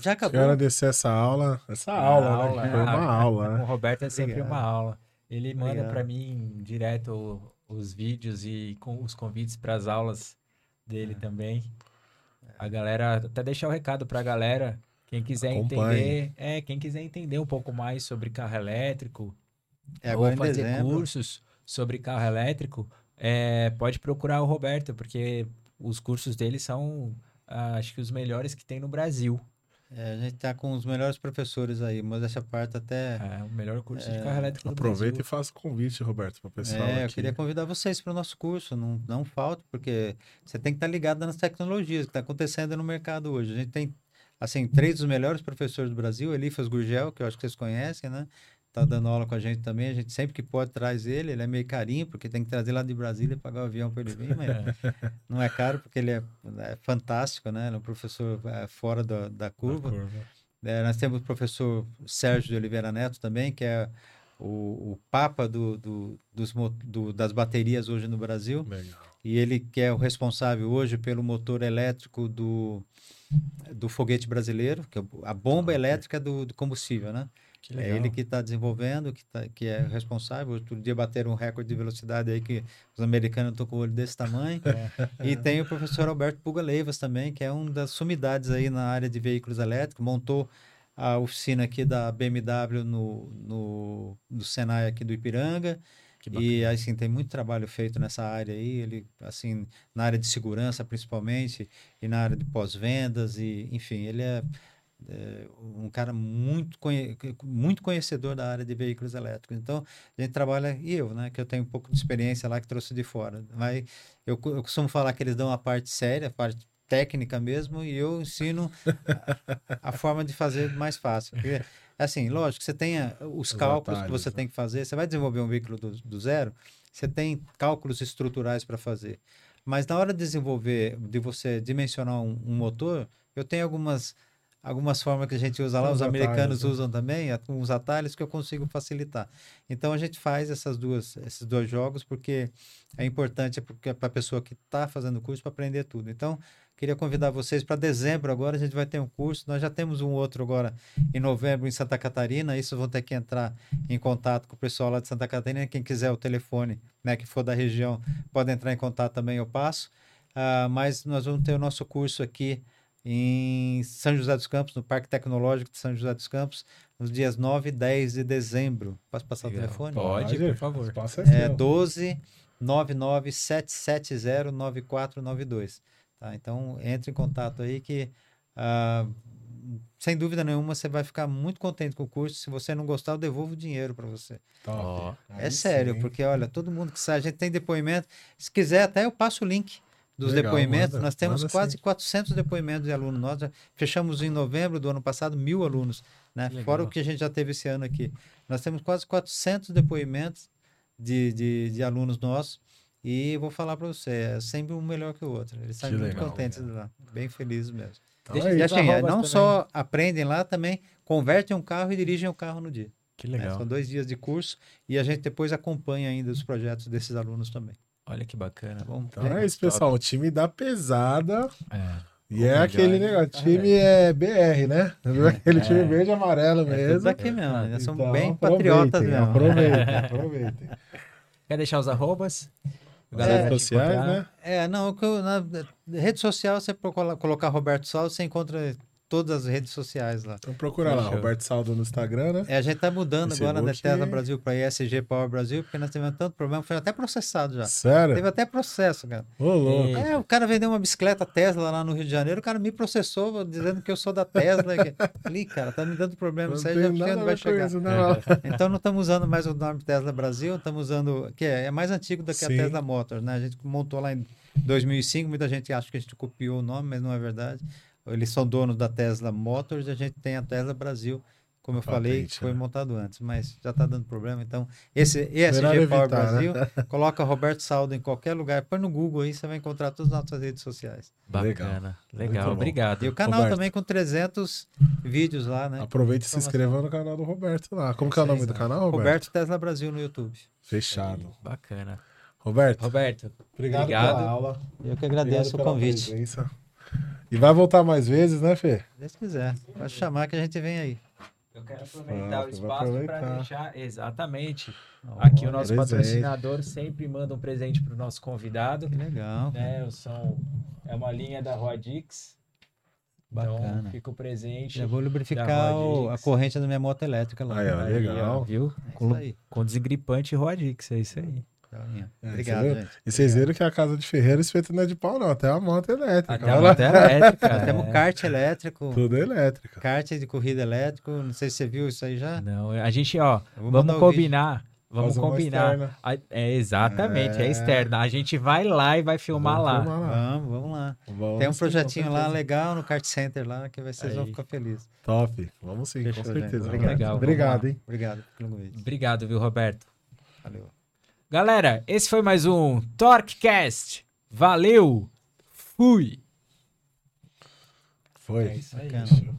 Já acabou. Quero agradecer essa aula. Essa aula, né? Foi uma [laughs] aula, Com o né? Roberto é sempre Obrigado. uma aula. Ele manda para mim direto os vídeos e com os convites para as aulas dele É. também. A galera, até deixar o recado para a galera, quem quiser Acompanhe. entender, é, quem quiser entender um pouco mais sobre carro elétrico, É agora ou fazer dezembro. cursos sobre carro elétrico, é, pode procurar o Roberto, porque os cursos dele são, ah, acho que os melhores que tem no Brasil. É, a gente tá com os melhores professores aí, mas essa parte até. É o melhor curso de carro elétrico do Aproveita e faça o convite, Roberto, para o pessoal. É, eu aqui. queria convidar vocês para o nosso curso, não, não falte, porque você tem que estar ligado nas tecnologias que está acontecendo no mercado hoje. A gente tem, assim, três dos melhores professores do Brasil, Elifas Gurgel, que eu acho que vocês conhecem, né? Tá dando aula com a gente também, a gente sempre que pode traz ele, ele é meio carinho, porque tem que trazer lá de Brasília e pagar o avião para ele vir, mas [laughs] não é caro, porque ele é, é fantástico, né? Ele é um professor é, fora da, da curva. curva. É, nós temos o professor Sérgio de Oliveira Neto também, que é o, o papa do, do- dos do- das baterias hoje no Brasil. Legal. E ele que é o responsável hoje pelo motor elétrico do, do foguete brasileiro, que é a bomba elétrica do, do combustível, né? É ele que está desenvolvendo, que, tá, que é responsável. Outro dia bateram um recorde de velocidade aí que os americanos estão com o olho desse tamanho. E tem o professor Alberto Puga Leivas também, que é uma das sumidades aí na área de veículos elétricos. Montou a oficina aqui da BMW no, no, no Senai aqui do Ipiranga. E assim, tem muito trabalho feito nessa área aí, ele assim, na área de segurança principalmente, e na área de pós-vendas, e enfim, ele é, é, um cara muito, conhe- muito conhecedor da área de veículos elétricos. Então, a gente trabalha, e eu, né, que eu tenho um pouco de experiência lá que trouxe de fora. Mas eu, eu costumo falar que eles dão a parte séria, a parte técnica mesmo, e eu ensino a, a forma de fazer mais fácil. Porque, assim, lógico, você tem a- os Os cálculos que atalhos, você né? tem que fazer, você vai desenvolver um veículo do, do zero, você tem cálculos estruturais para fazer. Mas na hora de desenvolver, de você dimensionar um, um motor, eu tenho algumas algumas formas que a gente usa lá, Uns os americanos atalhos, né? usam também, a- uns atalhos que eu consigo facilitar. Então a gente faz essas duas, esses dois jogos porque é importante para a pessoa que está fazendo o curso para aprender tudo. Então, queria convidar vocês para dezembro agora, a gente vai ter um curso. Nós já temos um outro agora em novembro em Santa Catarina. Isso vão ter que entrar em contato com o pessoal lá de Santa Catarina. Quem quiser o telefone, né, que for da região, pode entrar em contato também, eu passo. Ah, mas nós vamos ter o nosso curso aqui em São José dos Campos, no Parque Tecnológico de São José dos Campos, nos dias 9 e 10 de dezembro. Posso passar Legal. o telefone? Pode, por favor. O espaço é, É seu. 12 99 770 9492. Tá? Então, entre em contato aí que, ah, sem dúvida nenhuma, você vai ficar muito contente com o curso. Se você não gostar, eu devolvo o dinheiro para você. Top. É Aí sério, sim. porque olha, todo mundo que sai, a gente tem depoimento. Se quiser, até eu passo o link dos Legal, depoimentos. manda, Nós temos quase sim. 400 depoimentos de alunos. Nós já fechamos em novembro do ano passado mil alunos, né? Fora o que a gente já teve esse ano aqui. Nós temos quase 400 depoimentos de, de, de alunos nossos. E vou falar para você, é sempre um melhor que o outro. Eles saem Que muito legal, contentes lá, bem felizes mesmo. Então é E assim, é, arrobas não também. só aprendem lá, também convertem um carro e dirigem o carro no dia. que né? legal. São dois dias de curso e a gente depois acompanha ainda os projetos desses alunos também. Olha que bacana. Bom? Então é isso, pessoal. O time da pesada. É. E é aquele negócio. tá time é BR, né? Aquele time verde e amarelo É mesmo. daqui mesmo, nós somos Então, bem patriotas mesmo. Aproveitem, [laughs] aproveitem. Quer deixar os arrobas? Galera redes te sociais, né? É, não, na rede social, você colocar Roberto Saldo, você encontra todas as redes sociais lá. Então procura lá. Roberto Saldo no Instagram, né? É, a gente tá mudando agora da Facebook. Tesla Brasil para ESG Power Brasil, porque nós tivemos tanto problema, foi até processado já. Sério? Teve até processo, cara. Ô, louco. É, o cara vendeu uma bicicleta Tesla lá no Rio de Janeiro, o cara me processou dizendo que eu sou da Tesla. que- [laughs] Falei, cara, tá me dando problema, Não isso aí já nada a onde vai chegar. isso, não. Então não estamos usando mais o nome Tesla Brasil, estamos usando, que é, é mais antigo do que a Sim. Tesla Motors, né? A gente montou lá em 2005, muita gente acha que a gente copiou o nome, mas não é verdade. Eles são donos da Tesla Motors e a gente tem a Tesla Brasil, como eu falei, Patente, que foi né? montado antes, mas já está dando problema. Então, esse ESG Power evitar, né? Brasil, [laughs] coloca Roberto Saldo em qualquer lugar, põe no Google aí, você vai encontrar todas as nossas redes sociais. Bacana. Legal, bom. obrigado. E o canal Roberto. também com 300 vídeos lá, né? Aproveita e se Informação. inscreva no canal do Roberto lá. Como que é o nome do canal, Roberto? Roberto Tesla Brasil no YouTube. Fechado. Bacana. Roberto, Roberto, obrigado, obrigado. pela aula. Eu que agradeço o convite. presença. E vai voltar mais vezes, né, Fê? Se Deus quiser, pode chamar que a gente vem aí. eu quero Ah, aproveitar o vou espaço para deixar. Exatamente. Aqui o nosso presente. patrocinador sempre manda um presente para o nosso convidado. Que legal. Né? São, é uma linha da Rodix. Então Bacana. fica o presente. Já vou lubrificar o- a Rodix. corrente da minha moto elétrica lá. Aí, ó, Aí, legal. ó, viu? É Com, isso aí. com desengripante Rodix, é isso aí. É, Obrigado, você gente. E vocês viram que a casa de Ferreira esse feito não é de pau, não. Até a moto elétrica. Até a moto elétrica. Nós [laughs] temos é. kart elétrico, Tudo elétrica. kart de corrida elétrico. Não sei se você viu isso aí já. Não, a gente, ó, vamos o combinar. Vamos combinar. A- é exatamente, é. É. externa. A gente vai lá e vai filmar Vamos lá. filmar lá. Vamos, vamos lá. Vamos Tem um projetinho lá legal no Kart Center lá que vocês vão ficar felizes. Top. Vamos sim, Fechou, com gente. certeza. Obrigado. Obrigado, vamos hein? Obrigado pelo convite. Obrigado, viu, Roberto? Valeu. Galera, esse foi mais um Torquecast. Valeu! Fui! Foi. É isso aí. Bacana.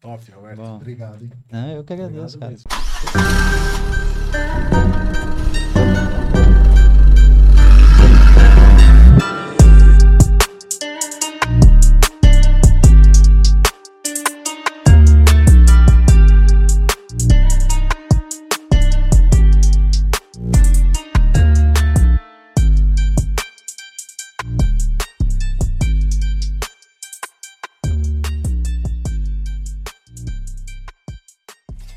Top, Roberto. Bom. Obrigado, hein? Ah, eu que agradeço, Obrigado cara. mesmo.